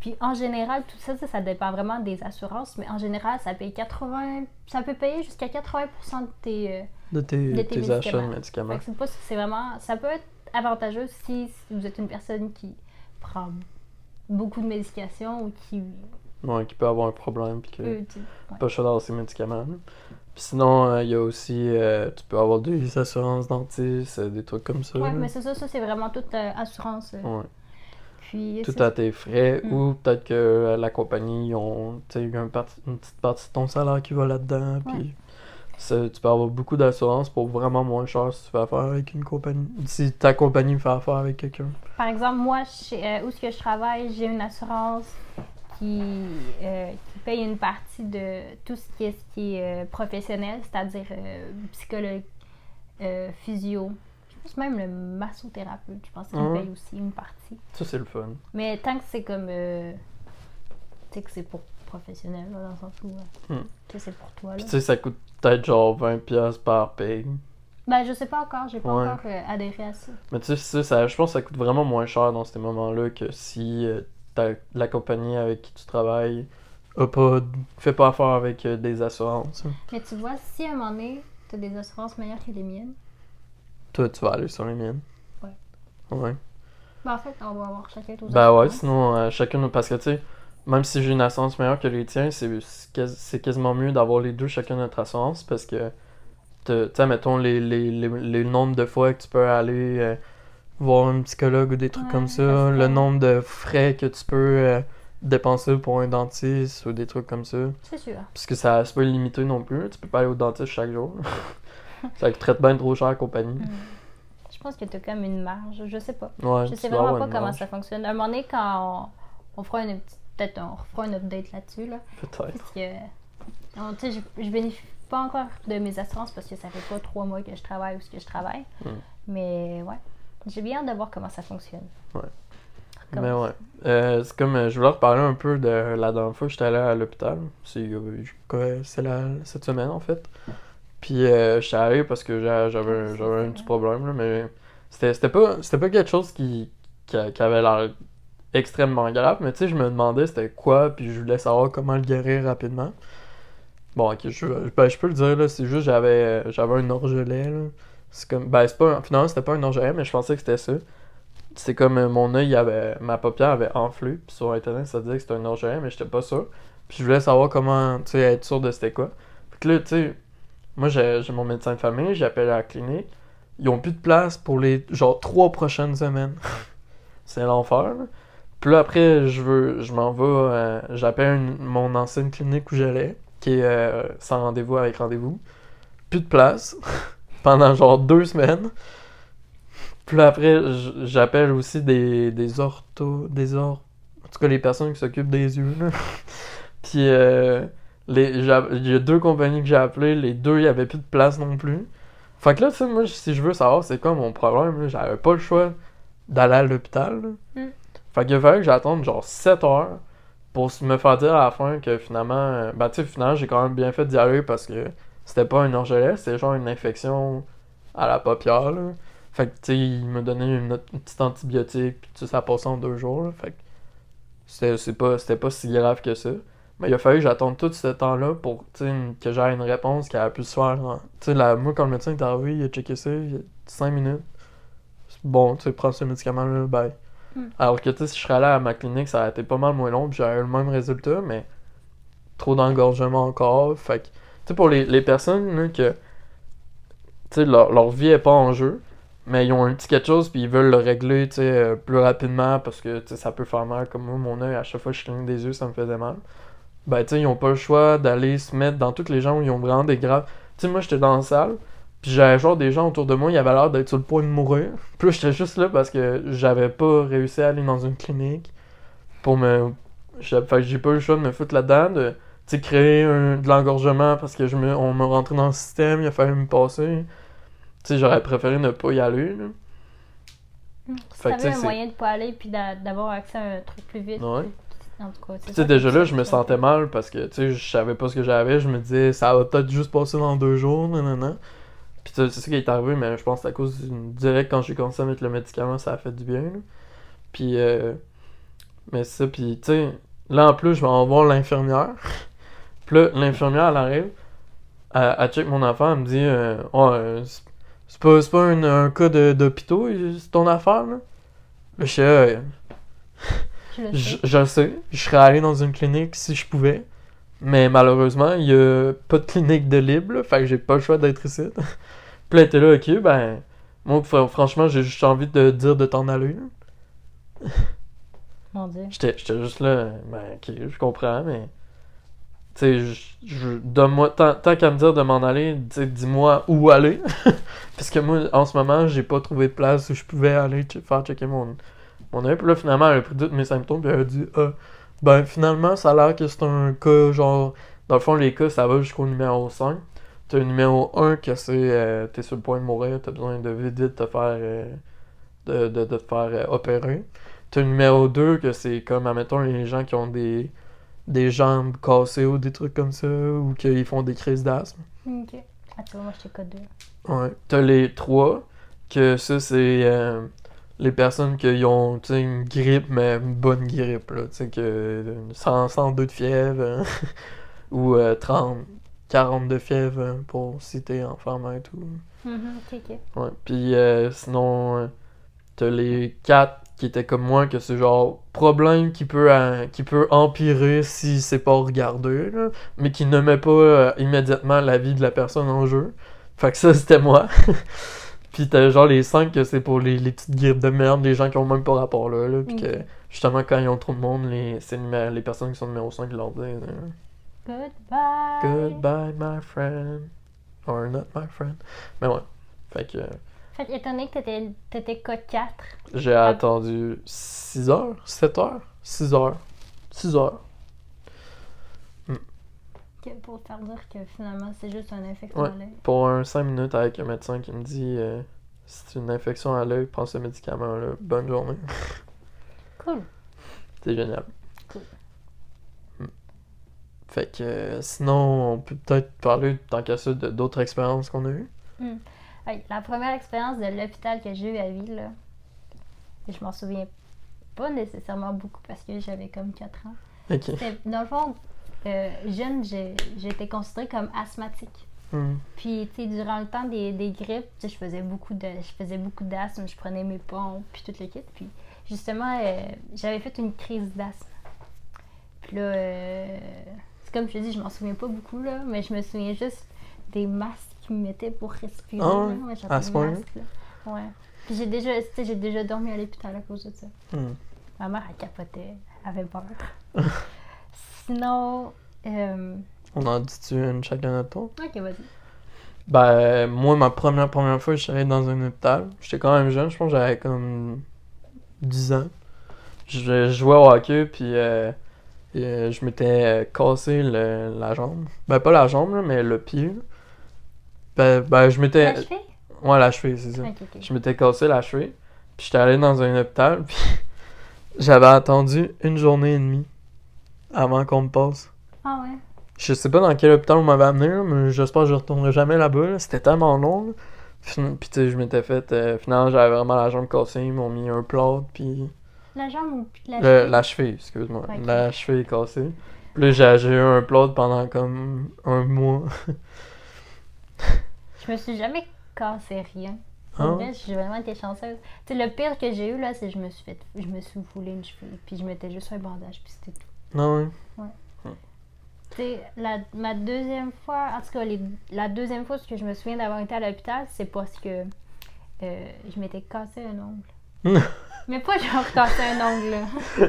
Puis en général, tout ça, ça, ça dépend vraiment des assurances, mais en général, ça paye 80, ça peut payer jusqu'à 80% de tes, euh, De tes, de tes tes achats de médicaments. c'est pas c'est vraiment ça peut être avantageux si, si vous êtes une personne qui prend beaucoup de médication ou qui Ouais, qui peut avoir un problème puis que peut tu- ouais. pas cher dans ses médicaments. Puis sinon, euh, il y a aussi, euh, tu peux avoir des assurances dentistes, euh, des trucs comme ça. Ouais, mais c'est ça, ça c'est vraiment toute euh, assurance. euh. Ouais. Puis Tout à tes frais, Mm. ou peut-être que euh, la compagnie, ont tu sais, il y a un parti- une petite partie de ton salaire qui va là-dedans. Puis tu peux avoir beaucoup d'assurance pour vraiment moins cher si tu fais affaire avec une compagnie. Si ta compagnie fait affaire avec quelqu'un. Par exemple, moi, chez, euh, où ce que je travaille, j'ai une assurance qui, euh, qui paye une partie de tout ce qui est, ce qui est euh, professionnel, c'est-à-dire psychologue, physio. Pense même le massothérapeute, je pense qu'il Ah ouais? paye aussi une partie. Ça, c'est le fun. Mais tant que c'est comme. euh, tu sais que c'est pour professionnel, là, dans le sens où. euh, Hmm. Tu sais, c'est pour toi, là. Puis tu sais, ça coûte peut-être genre 20$ par paye. Ben, je sais pas encore, j'ai pas Ouais. encore euh, adhéré à ça. Mais tu sais, ça, je pense que ça coûte vraiment moins cher dans ces moments-là que si euh, la compagnie avec qui tu travailles a pas, fait pas affaire avec des assurances. Mais tu vois, si à un moment donné, t'as des assurances meilleures que les miennes, Toi, tu vas aller sur les miennes. Ouais. Ouais. Ben, en fait, on va avoir chacun tous Ben ouais, sinon, euh, chacun, parce que tu sais, même si j'ai une assurance meilleure que les tiens, c'est c'est quas- c'est quasiment mieux d'avoir les deux chacun notre assurance parce que, tu sais, mettons les, les, les, les nombres de fois que tu peux aller euh, voir un psychologue ou des trucs Ouais, comme ça le nombre de frais que tu peux euh, dépenser pour un dentiste ou des trucs comme ça. C'est sûr. Parce que ça c'est pas limité non plus, tu peux pas aller au dentiste chaque jour. <laughs> <laughs> ça te traite bien trop cher la compagnie. Mm. Je pense que tu as comme une marge, je sais pas. Ouais, Je sais vraiment pas comment marge, ça fonctionne. À un moment donné, quand on, on fera une petite. Peut-être on refera un update là-dessus, là. Peut-être. Parce que. on- Tu sais, je, je bénéficie pas encore de mes assurances parce que ça fait pas trois mois que je travaille ou ce que je travaille. Mm. Mais ouais. J'ai bien hâte de voir comment ça fonctionne. Ouais. Comment- Mais ouais. Euh, c'est comme, euh, je voulais reparler un peu de la dernière fois que j'étais allé à l'hôpital. C'est euh, quoi, c'est la, cette semaine en fait. Puis euh, j'étais allé parce que j'a- j'avais un- petit problème, là, mais c'était pas, pas quelque chose qui, qui, avait l'air extrêmement grave, mais tu sais, je me demandais c'était quoi, puis je voulais savoir comment le guérir rapidement. Bon, ok, je, ben, je peux le dire, là, c'est juste j'avais j'avais un orgelet, là. C'est comme, ben, c'est pas, un- finalement, c'était pas un orgelet, mais je pensais que c'était ça. C'est comme euh, mon œil avait, ma paupière avait enflé, puis sur internet ça disait que c'était un orgelet, mais j'étais pas sûr. Puis je voulais savoir comment, tu sais, être sûr de c'était quoi. Que là, tu sais, moi j'ai mon médecin de famille, j'appelle à la clinique. Ils ont plus de place pour les, genre, trois prochaines semaines. <laughs> c'est l'enfer. Puis après, je veux, je m'en vais, euh, j'appelle mon ancienne clinique où j'allais, qui est euh, sans rendez-vous avec rendez-vous. Plus de place <laughs> pendant genre deux semaines. Puis après, j'appelle aussi des, des orthos, des or... En tout cas, les personnes qui s'occupent des yeux. <laughs> Puis, euh, les, il y a deux compagnies que j'ai appelées, les deux, il y avait plus de place non plus. Fait que là, tu sais, moi, si je veux savoir c'est quoi mon problème, j'avais pas le choix d'aller à l'hôpital, là. Mm. Fait qu'il fallait que j'attende genre 7 heures pour me faire dire à la fin que finalement, ben tu sais, finalement, j'ai quand même bien fait d'y aller parce que c'était pas un orgelet, c'était genre une infection à la paupière, là. Fait que, tu sais, il m'a donné une, une petite antibiotique, puis tu sais, ça passait en deux jours, là. Fait que c'était pas, c'était pas si grave que ça. Mais il a fallu que j'attende tout ce temps-là pour, que j'aie une réponse qui a pu se faire. sais, la- moi, quand le médecin est arrivé, il a checké ça, il a dit 5 minutes. Bon, tu prends ce médicament-là, bye. Mm. Alors que, si je serais allé à ma clinique, ça aurait été pas mal moins long, puis j'aurais eu le même résultat, mais trop d'engorgement encore. Fait que, tu sais, pour les, les personnes, là, que, leur, leur vie est pas en jeu, mais ils ont un petit quelque chose, puis ils veulent le régler, euh, plus rapidement, parce que, ça peut faire mal. Comme moi, mon œil, à chaque fois que je cligne des yeux, ça me faisait mal. Ben, tu sais, ils ont pas le choix d'aller se mettre dans toutes les gens où ils ont vraiment des graves. Tu sais, moi, j'étais dans la salle, puis j'avais genre des gens autour de moi, ils avaient l'air d'être sur le point de mourir. <laughs> Puis là, j'étais juste là parce que j'avais pas réussi à aller dans une clinique pour me. Fait que j'ai pas eu le choix de me foutre là-dedans, de créer un- de l'engorgement parce que je me, on m'a rentré dans le système, il a fallu me passer. Tu sais, j'aurais préféré ne pas y aller, là. Si Fait sais, t'avais un moyen de pas aller puis d'a- d'avoir accès à un truc plus vite, Ouais. En tout cas. Puis, c'est tu sais, déjà là, je me sentais mal parce que, tu sais, je savais pas ce que j'avais. Je me disais, ça va peut-être juste passer dans deux jours, nanana. Puis, tu sais, c'est ça qui est arrivé, mais je pense que c'est à cause d'une. Direct, quand j'ai commencé à mettre le médicament, ça a fait du bien, là. Puis, euh... Mais ça, puis, tu sais, là, en plus, je vais en voir l'infirmière. <laughs> puis là, l'infirmière, elle arrive, elle, elle check mon enfant, elle me dit, euh, Ouais, euh, c'est- pas, pas un, un cas d'hôpitaux, c'est ton affaire, là. Là, je sais, euh, Je le sais. je le sais, je serais allé dans une clinique si je pouvais. Mais malheureusement, il y a pas de clinique de libre, là, fait que j'ai pas le choix d'être ici. <laughs> Puis là, était là, ok, ben. Moi, fr- franchement, j'ai juste envie de dire de t'en aller. Mon dieu. J'étais j'étais juste là, ben, ok, je comprends, mais. Tu sais, donne-moi. Tant, tant qu'à me dire de m'en aller, dis-moi où aller. <laughs> Parce que moi, en ce moment, j'ai pas trouvé de place où je pouvais aller faire checker mon, mon œil. Puis là, finalement, elle a pris tous mes symptômes, puis elle a dit, ah, ben, finalement, ça a l'air que c'est un cas, genre. Dans le fond, les cas, ça va jusqu'au numéro 5. T'as le numéro 1 que c'est. euh, t'es sur le point de mourir, t'as besoin de vite te faire. euh, de, de, de te faire euh, opérer. T'as le numéro 2 que c'est comme, admettons, les gens qui ont des, des jambes cassées ou des trucs comme ça, ou qu'ils font des crises d'asthme. Ok. Ah, tu vois, moi, j'étais code 2. Ouais. T'as les 3 que ça, c'est euh, les personnes qui ont, une grippe, mais une bonne grippe, là. Que 100, 102 de fièvre, hein, <laughs> ou euh, 30, 40 de fièvre, hein, pour si t'es enfermé et tout. Ouais. Puis euh, sinon, euh, t'as les 4 qui était comme moi, que c'est genre problème qui peut, euh, qui peut empirer si c'est pas regardé, là, mais qui ne met pas euh, immédiatement la vie de la personne en jeu. Fait que ça, c'était moi. <laughs> Puis t'as genre les 5 que c'est pour les, les petites grippes de merde, les gens qui ont même pas rapport là, là puis Ok. que justement quand ils ont trop de monde, les, c'est les personnes qui sont numéro 5 qui leur disent euh, Goodbye. Goodbye my friend. Or not my friend. Mais ouais. Fait que Fait que, étant donné que t'étais, t'étais code 4, j'ai Ah. attendu 6 heures, 7 heures, 6 heures, 6 heures. Pour te faire dire que finalement c'est juste une infection Ouais. à l'œil. Pour un 5 minutes avec un médecin qui me dit euh, si c'est une infection à l'œil, prends ce médicament là. Bonne journée. Cool. C'est génial. Cool. Hmm. Fait que euh, sinon, on peut peut-être parler, tant qu'à ça, de d'autres expériences qu'on a eues. Ouais, la première expérience de l'hôpital que j'ai eu à vie, là, je m'en souviens pas nécessairement beaucoup parce que j'avais comme 4 ans. Ok. C'était- Dans le fond, euh, jeune, j'étais considérée comme asthmatique. Hmm. Puis, tu sais, durant le temps des, des grippes, je faisais beaucoup de, je faisais beaucoup d'asthme, je prenais mes pompes, puis toute l'équipe. Puis, justement, euh, j'avais fait une crise d'asthme. Puis là, euh, c'est comme je te dis, je m'en souviens pas beaucoup, là, mais je me souviens juste des masques qu'ils me mettaient pour respirer. Ah ouais? là. À ce. Puis j'ai déjà, j'ai déjà dormi à l'hôpital à cause de ça. Hmm. Ma mère, elle capotait, elle avait peur. <laughs> Sinon, euh... On en dit-tu une chacun notre tour? ok, vas-y. Ben, moi, ma première, première fois, je suis allé dans un hôpital. J'étais quand même jeune, je pense que j'avais comme 10 ans. Je, je jouais au hockey, puis euh, euh, je m'étais cassé le- la jambe. Ben, pas la jambe, là, mais le pied. Ben, ben je m'étais... La cheville? Ouais, la cheville, c'est ça. Je m'étais cassé la cheville, puis j'étais allé dans un hôpital, puis <laughs> j'avais attendu une journée et demie avant qu'on me passe. Ah ouais? Je sais pas dans quel hôpital on m'avait amené, là, mais j'espère que je retournerai jamais là-bas. là. C'était tellement long. là. Puis, puis tu sais, je m'étais fait. euh, finalement, j'avais vraiment la jambe cassée. Ils m'ont mis un plâtre, puis. La jambe ou la Le- cheville? la cheville, excuse-moi. La cheville est cassée. Puis là, j'ai eu un plâtre pendant comme un mois. <laughs> Je me suis jamais cassé rien. Vrai, j'ai vraiment été chanceuse. Tu sais, le pire que j'ai eu, là, c'est que je me suis fait... Je me suis foulé une cheville, puis je mettais juste un bandage, puis c'était tout. Non, ouais. Tu sais, la, ma deuxième fois... En tout cas, les- la deuxième fois que je me souviens d'avoir été à l'hôpital, c'est parce que euh, je m'étais cassé un ongle. <laughs> Mais pas genre cassé un ongle, là. <laughs>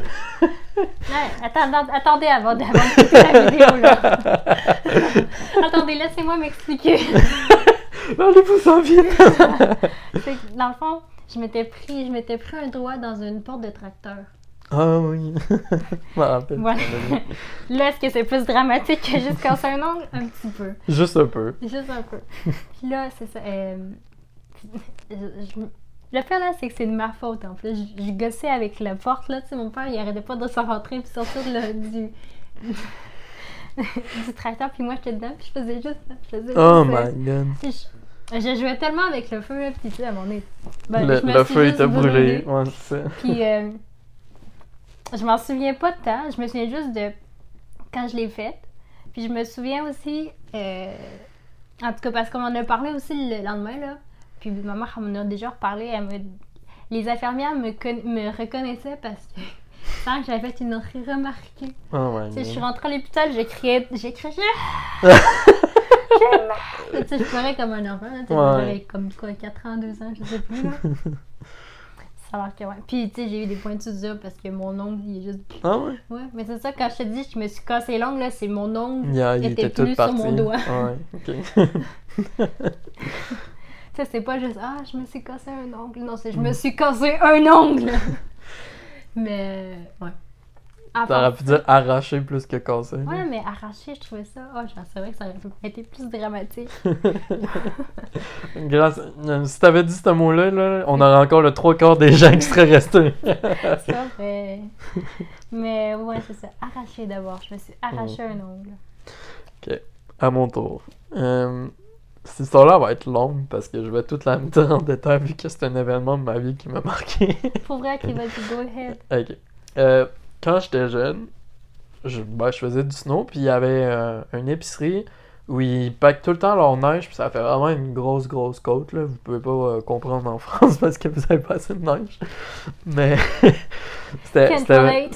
Ouais, attends- attendez avant, d'écouter la vidéo, là. <laughs> attendez, laissez-moi m'expliquer. Allez-vous ça vite! C'est que, dans le fond, je m'étais pris, je m'étais pris un doigt dans une porte de tracteur. Ah oui. <laughs> je m'en rappelle. Voilà. <laughs> Là, est-ce que c'est plus dramatique que juste casser un ongle? Un petit peu. Juste un peu. Juste un peu. Puis là, c'est ça. euh, je- je- le pire, là, c'est que c'est de ma faute, en plus. Je, je gossais avec la porte, là. Tu sais, mon père, il arrêtait pas de se rentrer puis sortir du... <laughs> du tracteur. Puis moi, j'étais dedans, puis je faisais juste ça. Je faisais Oh juste my god. Je, jouais tellement avec le feu, là, puis tu sais, à mon nez. ben, le je me le feu était brûlé. brûlée. Ouais, c'est ça. Puis, euh, je m'en souviens pas de temps. Je me souviens juste de quand je l'ai faite. Puis, je me souviens aussi, euh, en tout cas, parce qu'on en a parlé aussi le lendemain, là. Puis, ma mère m'en a déjà reparlé. Elle me- les infirmières me, con- me reconnaissaient parce que <laughs> sans que j'avais fait une remarquée. Oh Tu sais, je suis rentrée à l'hôpital, j'ai crié, j'ai crié, j'ai <laughs> mal! Tu sais, je pleurais comme un enfant, là, tu sais, Ouais. j'avais comme quoi, 4 ans, 2 ans, je sais plus, là. <laughs> Ça a l'air que ouais. Puis, tu sais, j'ai eu des points de suture parce que mon ongle, il est juste... Ah ouais? Ouais, mais c'est ça, quand je te dis, je me suis cassé l'ongle, là, c'est mon ongle. Yeah, il était était tout plus sur mon doigt. Ouais, ok. <laughs> Tu sais, c'est pas juste, ah, je me suis cassé un ongle. Non, c'est, je me suis cassé un ongle! <laughs> mais, ouais. Part T'aurais pu dire arraché plus que cassé. Ouais, mais arraché, je trouvais ça. Oh, je c'est vrai que ça aurait été plus dramatique. <laughs> Grâce... euh, Si t'avais dit ce mot-là, là, on aurait encore le trois quarts des gens qui seraient restés. ça, mais. Mais ouais, c'est ça. Arraché d'abord. Je me suis arraché un ongle. à mon tour. Euh, cette histoire-là va être longue parce que je vais toute la mettre en détail vu que c'est un événement de ma vie qui m'a marqué. Pour vrai, qui va go ahead. <laughs> ok. Euh, quand j'étais jeune, je, ben, je faisais du snow, puis il y avait euh, une épicerie où ils packent tout le temps leur neige, puis ça fait vraiment une grosse, grosse côte, là. Vous pouvez pas euh, comprendre en <laughs> France parce que vous avez pas assez de neige. Mais <laughs> c'était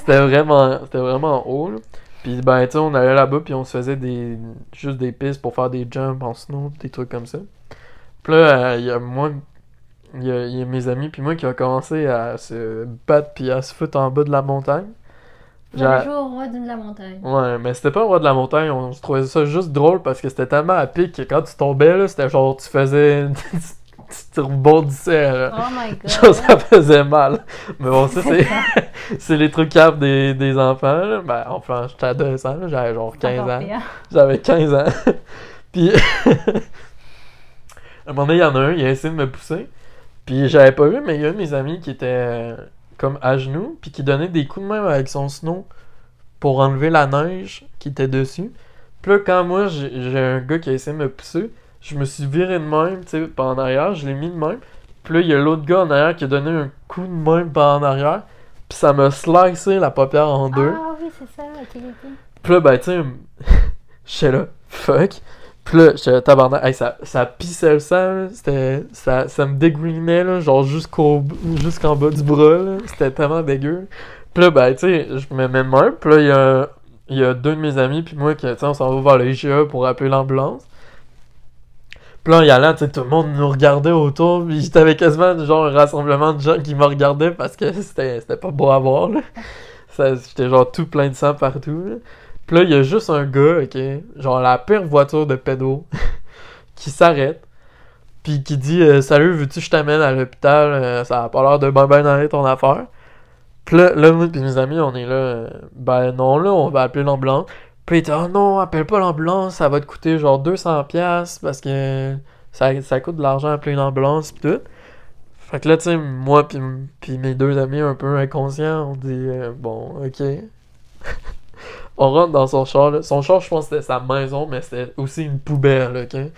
vraiment, vraiment haut, là. Puis ben, tu sais, on allait là-bas, puis on se faisait des, juste des pistes pour faire des jumps en snow, des trucs comme ça. Puis là, euh, il y a moi, il y y a mes amis, puis moi qui a commencé à se battre, puis à se foutre en bas de la montagne. Jouer au roi de la montagne. Ouais, mais c'était pas le roi de la montagne, on se trouvait ça juste drôle parce que c'était tellement à pic que quand tu tombais, là, c'était genre, tu faisais. <laughs> tu rebondissais, là. Oh my <laughs> god. Genre, ça faisait mal. Mais bon, ça, c'est. <laughs> c'est les trucs caves des, des enfants, là. Ben, enfin, j'étais adolescent, là, j'avais genre 15 Encore ans. pire. J'avais 15 ans. Puis, à un moment donné, il y en a un, il a essayé de me pousser. Puis, j'avais pas vu, mais il y a un de mes amis qui était euh, comme à genoux, puis qui donnait des coups de main avec son snow pour enlever la neige qui était dessus. Puis là, quand moi, j'ai un gars qui a essayé de me pousser, je me suis viré de même, tu sais, par en arrière, je l'ai mis de même. Puis là, il y a l'autre gars en arrière qui a donné un coup de main par en arrière, puis ça m'a slicé la paupière en deux. Ah oui, c'est ça, ok, ok. Puis là, ben, tu sais, <laughs> j'étais là, fuck. Puis là, j'étais. Hey, ça, ça pissait le sang. C'était, ça, ça me dégoulinait, là, genre jusqu'au, jusqu'en bas du bras, là. C'était tellement dégueu. Puis là, ben, tu sais, je me mets même. Puis là, il y a, y a deux de mes amis, puis moi, qui, tu sais, on s'en va vers le IGA pour appeler l'ambulance. Puis là, en y allant, tu sais, tout le monde nous regardait autour, puis j'avais quasiment genre un rassemblement de gens qui me regardaient parce que <laughs> c'était, c'était pas beau à voir, là. Ça- J'étais genre tout plein de sang partout. Puis là, il y a juste un gars, ok, genre la pire voiture de pédo, <laughs> qui s'arrête, puis qui dit euh, Salut, veux-tu que je t'amène à l'hôpital? Euh, Ça a pas l'air de bien aller ton affaire. Puis là, là moi et mes amis, on est là, euh, ben non, là, on va appeler l'ambulance. Puis il était Oh non, appelle pas l'ambulance, ça va te coûter genre 200$ parce que ça, ça coûte de l'argent appeler une ambulance, pis tout. Fait que là, tu sais, moi puis mes deux amis un peu inconscients, on dit Bon, ok. <laughs> On rentre dans son char, là. Son char, je pense que c'était sa maison, mais c'était aussi une poubelle, là, ok?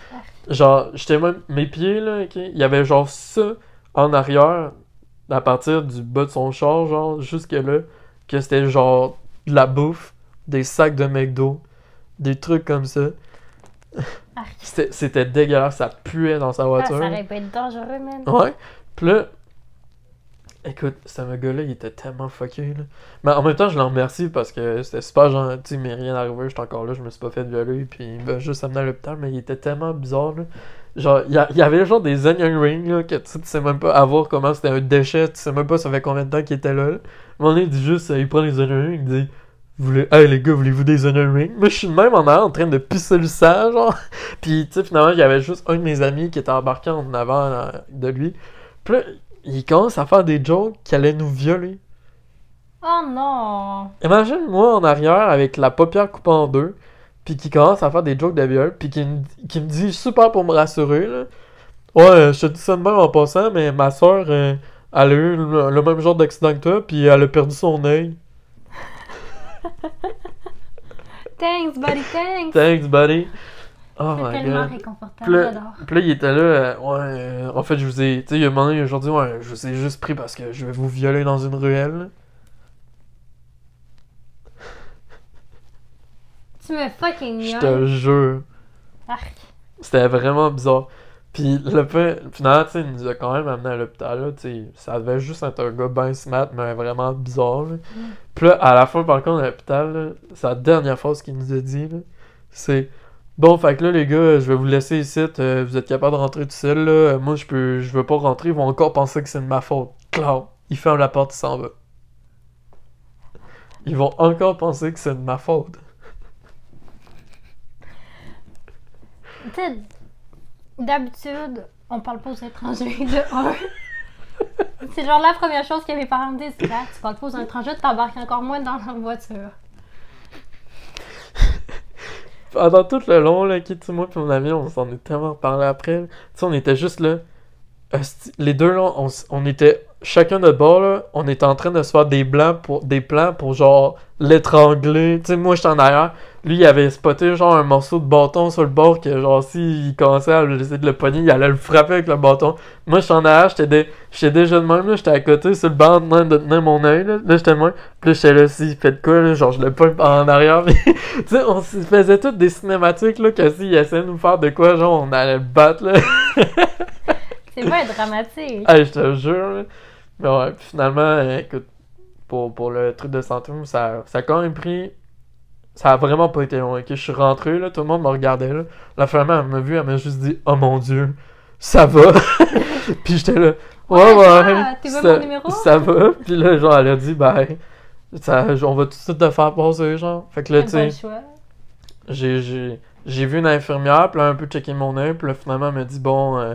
Genre, j'étais même... Mes pieds, là, ok? Il y avait genre ça en arrière, à partir du bas de son char, genre, jusque là, que c'était genre de la bouffe, des sacs de McDo, des trucs comme ça. Arc. C'était dégueulasse, ça puait dans sa Ah, voiture. ça aurait pu être dangereux, man. Ouais. Puis là, écoute, ce gars-là, il était tellement fucké, là. Mais en même temps, je l'en remercie parce que c'était super gentil, mais rien arrivé, j'étais encore là, je me suis pas fait violer, puis il m'a juste amené à l'hôpital, mais il était tellement bizarre, là. Genre, il y, avait genre des onion rings, là, que tu sais, même pas avoir comment c'était un déchet, tu sais même pas ça fait combien de temps qu'il était là. là. Donné, il dit juste, euh, il prend les onion rings, il dit, voulez, hey les gars, voulez-vous des onion rings? Moi, je suis même en arrière en train de pisser le sang, genre. <laughs> Puis, tu sais, finalement, il y avait juste un de mes amis qui était embarqué en avant là, de lui. Puis il commence à faire des jokes qui allaient nous violer. Oh non! Imagine moi en arrière avec la paupière coupée en deux, puis qui commence à faire des jokes de viol, puis qui, me- qui me dit super pour me rassurer là. Ouais, euh, je te dis ça de même en passant, mais ma soeur, elle a eu le, le même genre d'accident que toi, puis elle a perdu son œil. <laughs> Thanks, buddy, thanks! Thanks, buddy. Oh C'est tellement god. là, j'adore. puis là, il était là, euh, ouais, euh, en fait, je vous ai, tu sais, il a demandé aujourd'hui, ouais, je vous ai juste pris parce que je vais vous violer dans une ruelle. Tu me fucking Je te jure. Arc. C'était vraiment bizarre. Puis le fait, finalement, tu sais, il nous a quand même amené à l'hôpital, là, tu sais, ça devait juste être un gars ben smart, mais vraiment bizarre, là. Puis là, à la fin, par contre, à l'hôpital, là, sa dernière phrase qu'il nous a dit, là, c'est « Bon, fait que là, les gars, je vais vous laisser ici, euh, vous êtes capable de rentrer tout seul, là, moi, je peux, je veux pas rentrer, ils vont encore penser que c'est de ma faute. » Claude, il ferme la porte, il s'en va. Ils vont encore penser que c'est de ma faute. Tu d'habitude, on parle pas aux étrangers de. <laughs> C'est genre la première chose que mes parents me disent, là, tu parles pas aux étrangers, t'embarques encore moins dans leur voiture. Pendant tout le long, là, qui, moi et mon ami, on s'en est tellement parlé après. Tu sais, on était juste là. Les deux, là, on, on était chacun de bord, là, on est en train de se faire des blancs pour des plans pour genre l'étrangler. Tu sais, moi j'étais en arrière. Lui, il avait spoté genre un morceau de bâton sur le bord que genre s'il commençait à essayer de le pogner, il allait le frapper avec le bâton. Moi j'étais en arrière, j'étais dé- déjà de même, là, j'étais à côté sur le banc de tenir mon œil. Là, là j'étais même. Puis là, j'étais là, s'il fait de quoi, là, genre je le pogne en arrière. <laughs> tu sais, on faisait toutes des cinématiques là, que s'il essayait de nous faire de quoi, genre on allait le battre là. <laughs> C'est pas dramatique. Hey, je te jure. Mais ouais, puis finalement, écoute, pour, pour le truc de santé, ça, ça a quand même pris. Ça a vraiment pas été long. ok? Je suis rentré, là, tout le monde me regardait. Là, la femme, elle m'a vu, elle m'a juste dit Oh mon dieu, ça va. <laughs> puis j'étais là Ouais, Ouais, ouais. ah, ça, mon numéro? <laughs> ça va. Puis là, genre, elle a dit Ben, ça, on va tout de suite te faire passer, genre. Fait que là, tu sais choix. j'ai, j'ai, j'ai vu une infirmière, puis là, un peu checker mon œil, puis là, finalement, elle m'a dit, bon, euh,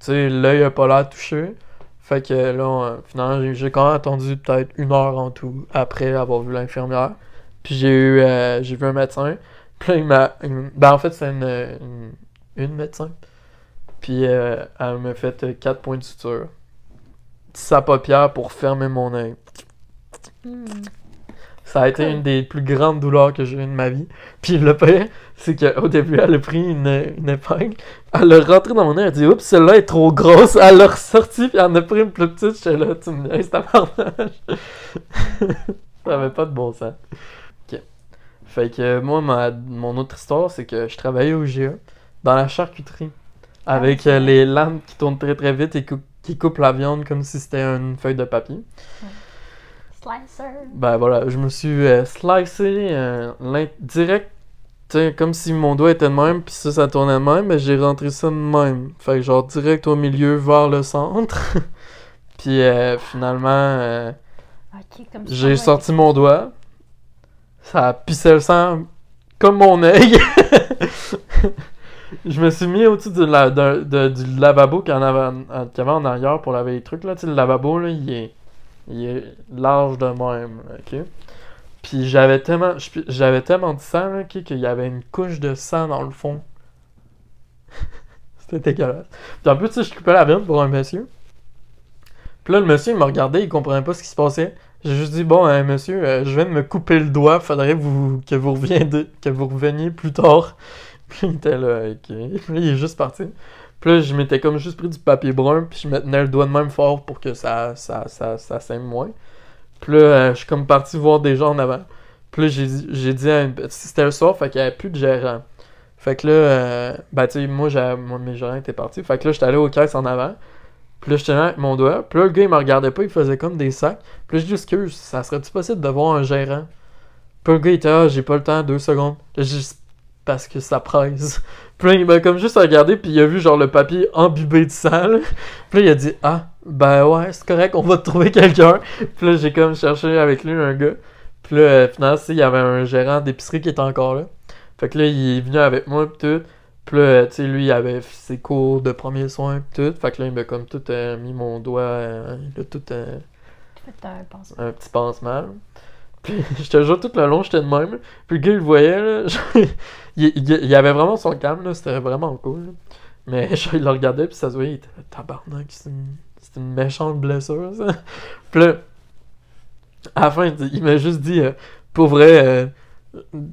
tu sais, l'œil a pas l'air touché. Fait que là, euh, finalement, j'ai, quand même attendu peut-être une heure en tout après avoir vu l'infirmière. Puis j'ai eu, euh, j'ai vu un médecin. Puis là, il m'a, ben, en fait, c'est une, une, médecin. Puis euh, elle m'a fait euh, quatre points de suture. Sa paupière pour fermer mon œil. Hmm. Ça a été une des plus grandes douleurs que j'ai eues de ma vie. Puis le pire, c'est qu'au début, elle a pris une, une épingle, elle l'a rentrée dans mon œil, elle a dit Oups, celle-là est trop grosse. Elle l'a ressortie, puis elle en a pris une plus petite. J'étais là, tu me tabarnak. <laughs> Ça avait pas de bon sens. Ok. Fait que moi, ma, mon autre histoire, c'est que je travaillais au GA, dans la charcuterie, avec Ah, euh, les lames qui tournent très très vite et qui coupent la viande comme si c'était une feuille de papier. Slicer. Ben voilà, je me suis euh, slicé euh, direct, tu sais, comme si mon doigt était de même, puis ça, ça tournait de même, mais j'ai rentré ça de même. Fait que genre direct au milieu, vers le centre. <laughs> puis euh, finalement, euh, j'ai sorti mon doigt. Ça a pissé le sang comme mon œil. <laughs> je me suis mis au-dessus du, la- de- de- du lavabo qu'il y en avait, en- qu'il y avait en arrière pour laver les trucs. Là. Tu sais, le lavabo, là, il est, il est large de même. ok? Puis j'avais tellement, j'avais tellement de sang là, qu'il y avait une couche de sang dans le fond. <laughs> C'était dégueulasse. Puis en plus, tu je coupais la viande pour un monsieur. Puis là, le monsieur, il me regardait, il comprenait pas ce qui se passait. J'ai juste dit, bon, hein, monsieur, euh, je viens de me couper le doigt, faudrait que, vous que vous reveniez plus tard. <laughs> Puis il était là, ok. Puis il est juste parti. Puis là, je m'étais comme juste pris du papier brun, puis je me tenais le doigt de même fort pour que ça, ça, ça, ça moins. Puis là, euh, je suis comme parti voir des gens en avant. Puis là, j'ai dit, à une... C'était le soir, fait qu'il n'y avait plus de gérant. Fait que là, euh, ben, tu sais, moi, moi, mes gérants étaient partis. Fait que là, j'étais allé aux caisses en avant. Puis là, j'étais là avec mon doigt. Puis là, le gars, il me regardait pas, il faisait comme des sacs. Puis là, je dis, excuse, ça serait-tu possible de voir un gérant? Puis le gars, il était, ah, j'ai pas le temps, deux secondes. Là, parce que ça presse. Puis là, il m'a comme juste regardé, puis il a vu genre le papier imbibé de sang. là. Puis là, il a dit, ah, ben ouais, c'est correct, on va te trouver quelqu'un. Puis là, j'ai comme cherché avec lui un gars. Puis là, euh, finalement, il y avait un gérant d'épicerie qui était encore là. Fait que là, il est venu avec moi, pis tout. Puis là, tu sais, lui, il avait ses cours de premiers soins, pis tout. Fait que là, il m'a comme tout euh, mis mon doigt, euh, il a tout euh, un un petit pansement. Puis <laughs> je te jure, tout le long, j'étais de même. Puis le gars, il le voyait, là. <laughs> il, avait vraiment son calme, là. C'était vraiment cool. Mais <laughs> genre, il le regardait, puis ça se voyait, il était tabarnak, c'est une, une méchante blessure, ça. Puis là, à la fin, il m'a juste dit, euh, pour vrai, euh,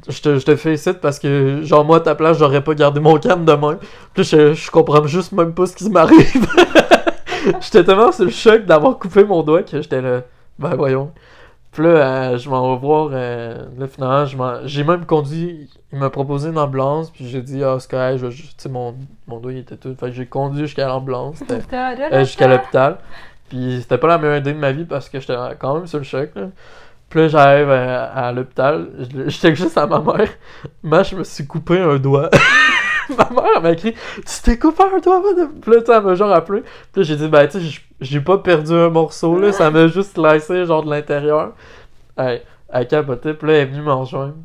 je te, je te félicite parce que, genre, moi, à ta place, j'aurais pas gardé mon calme de même. Puis je, je comprends juste même pas ce qui m'arrive. j'étais tellement sur le choc d'avoir coupé mon doigt que j'étais là, ben voyons. Puis là, euh, je m'en vais voir. euh, là, finalement, je m'en- j'ai même conduit. Il m'a proposé une ambulance. Puis j'ai dit, ah, c'est correct. je vais juste- Tu sais, mon, mon doigt, il était tout. Fait que j'ai conduit jusqu'à l'ambulance. Euh, jusqu'à l'hôpital. Puis c'était pas la meilleure idée de ma vie parce que j'étais quand même sur le choc. Là. Puis là, j'arrive à, à l'hôpital. Je- J'étais juste à ma mère. <laughs> Moi, je me suis coupé un doigt. <laughs> <laughs> ma mère, m'a écrit Tu t'es coupé un doigt? Puis là, elle m'a genre appelé. Puis j'ai dit Ben, tu sais, j'ai pas perdu un morceau, là. Ça m'a juste slicé, genre de l'intérieur. Elle, elle capotait. Puis là, elle est venue m'en rejoindre.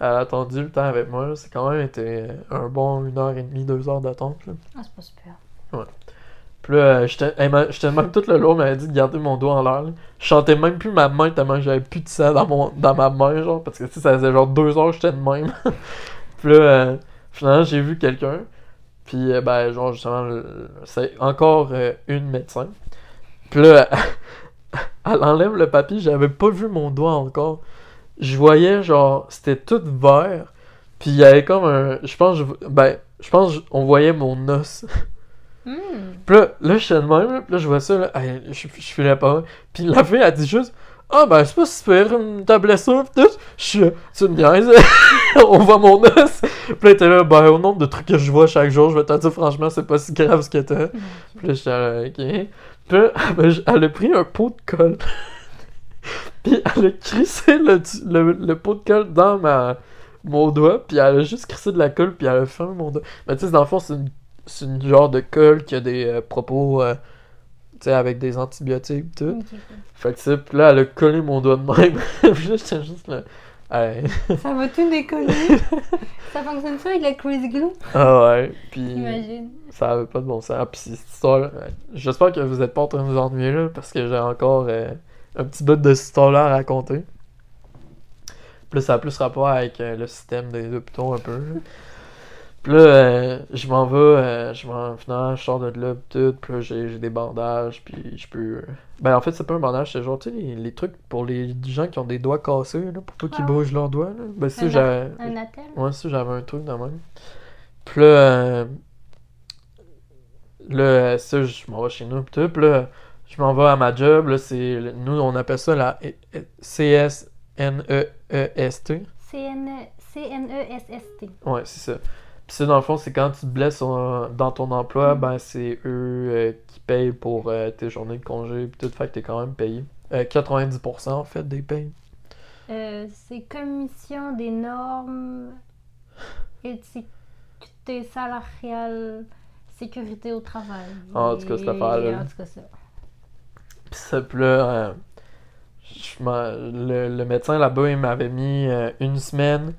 Elle a attendu le temps avec moi. C'est quand même été un bon une heure et demie, deux heures d'attente. là. Ah, c'est pas super. Puis là, euh, j'étais même tout le long, elle m'avait dit de garder mon doigt en l'air. Je chantais même plus ma main tellement que j'avais plus de sang dans, mon, dans ma main, genre, parce que tu sais, ça faisait genre deux heures que j'étais de même. <laughs> puis là, euh, finalement, j'ai vu quelqu'un. Puis, euh, ben, genre, justement, c'est encore euh, une médecin. Puis là, <laughs> elle enlève le papier, j'avais pas vu mon doigt encore. Je voyais, genre, c'était tout vert. Puis il y avait comme un. Je pense, je- ben, je pense, on voyait mon os. <laughs> Hmm. Puis là, là, je suis de même, là, puis là, je vois ça, là, je, je filais pas. Puis la fille, elle dit juste, ah, ben, c'est pas super, ta blessure, pis tout. Je suis, tu me niaises, <laughs> on voit mon os. Puis là, était là, ben, au nombre de trucs que je vois chaque jour, je vais te dire, franchement, c'est pas si grave ce que t'as. Puis là, j'étais là, ok. Puis là, <laughs> ben, elle a pris un pot de colle. <laughs> puis elle a crissé le, le, le pot de colle dans ma, mon doigt, puis elle a juste crissé de la colle, puis elle a fermé mon doigt. Mais tu sais, dans le fond, c'est une, c'est une genre de colle qui a des euh, propos, euh, tu sais, avec des antibiotiques tout. Fait que là, elle a collé mon doigt de même. <laughs> puis là, j'étais juste là. Hey. Ça va tout décoller. <laughs> ça fonctionne ça avec le crazy glue? Ah ouais, puis J'imagine. ça avait pas de bon sens. Puis cette histoire-là, ouais, j'espère que vous êtes pas en train de vous ennuyer là, parce que j'ai encore euh, un petit bout de cette histoire-là à raconter. Là, ça a plus rapport avec euh, le système des hôpitaux un peu. <laughs> Puis là, euh, je m'en vais, euh, je m'en finalement, je sors de là, pis tout, puis là, j'ai des bandages, puis je peux... euh, Ben, en fait, c'est pas un bandage, c'est genre, tu sais, les, les trucs pour les gens qui ont des doigts cassés, là, pour pas qu'ils Ah. bougent leurs doigts, là. Ben, Un j'ai... Un attel? Ouais, ça, j'avais un truc de même. Puis là, euh, là, ça, je m'en vais chez nous, pis tout. Puis là, je m'en vais à ma job. Là, c'est, nous, on appelle ça la E- E- C-S-N-E-E-S-T. CN C-N-E-S-S-T. Ouais, c'est ça. Puis ça, dans le fond, c'est quand tu te blesses euh, dans ton emploi, Mm. ben, c'est eux euh, qui payent pour euh, tes journées de congé, pis tout. Fait que t'es quand même payé. Euh, 90% en fait des payes. Euh, c'est Commission des normes, <laughs> équité salariale, sécurité au travail. Ah, en tout cas, cette Et- affaire-là. En tout cas, ça. Pis ça, pis là, euh, le, le médecin là-bas, il m'avait mis euh, une semaine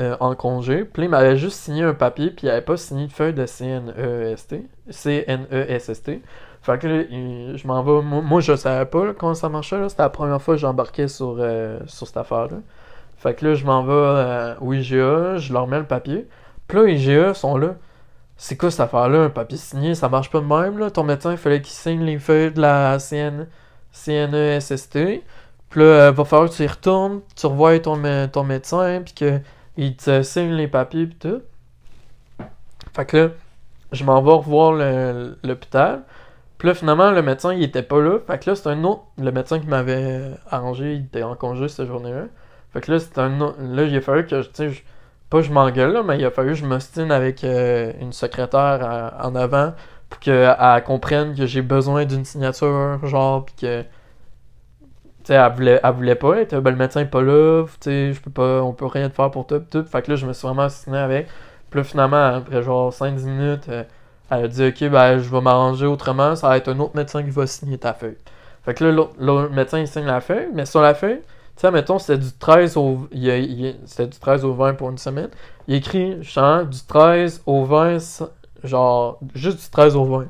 euh, en congé. Puis il m'avait juste signé un papier, puis il avait pas signé de feuille de CNEST. C-N-E-S-S-T. Fait que là, je m'en vais. Moi, moi, je savais pas comment ça marchait. C'était la première fois que j'embarquais sur, euh, sur cette affaire-là. Fait que là, je m'en vais euh, au IGA, je leur mets le papier. Puis là, IGA sont là. C'est quoi cette affaire-là, un papier signé? Ça marche pas de même, là? Ton médecin, il fallait qu'il signe les feuilles de la CN, CNESST. Puis là, euh, va falloir que tu y retournes, tu revoies ton, ton médecin, puis qu'il te signe les papiers, puis tout. Fait que là, je m'en vais revoir l'hôpital. Puis là, finalement, le médecin, il était pas là. Fait que là, c'est un autre. Le médecin qui m'avait arrangé, il était en congé cette journée-là. Fait que là, c'est un autre. Là, il a fallu que, tu sais, pas je m'engueule, là, mais il a fallu que je m'ostine avec euh, une secrétaire à- en avant pour qu'elle comprenne que j'ai besoin d'une signature, genre, pis que. Elle voulait, voulait pas être, ben le médecin est pas là, je peux pas, on peut rien te faire pour toi, tout. Fait que là, je me suis vraiment ostiné avec. Puis là, finalement, après genre 5-10 minutes, euh, elle a dit, ok, ben, je vais m'arranger autrement, ça va être un autre médecin qui va signer ta feuille. Fait que là, l'autre- médecin, il signe la feuille, mais sur la feuille, tu mettons, c'était du 13 au, il c'était du 13 au 20 pour une semaine. Il écrit, genre, du 13 au 20, ça- genre, juste du 13 au 20.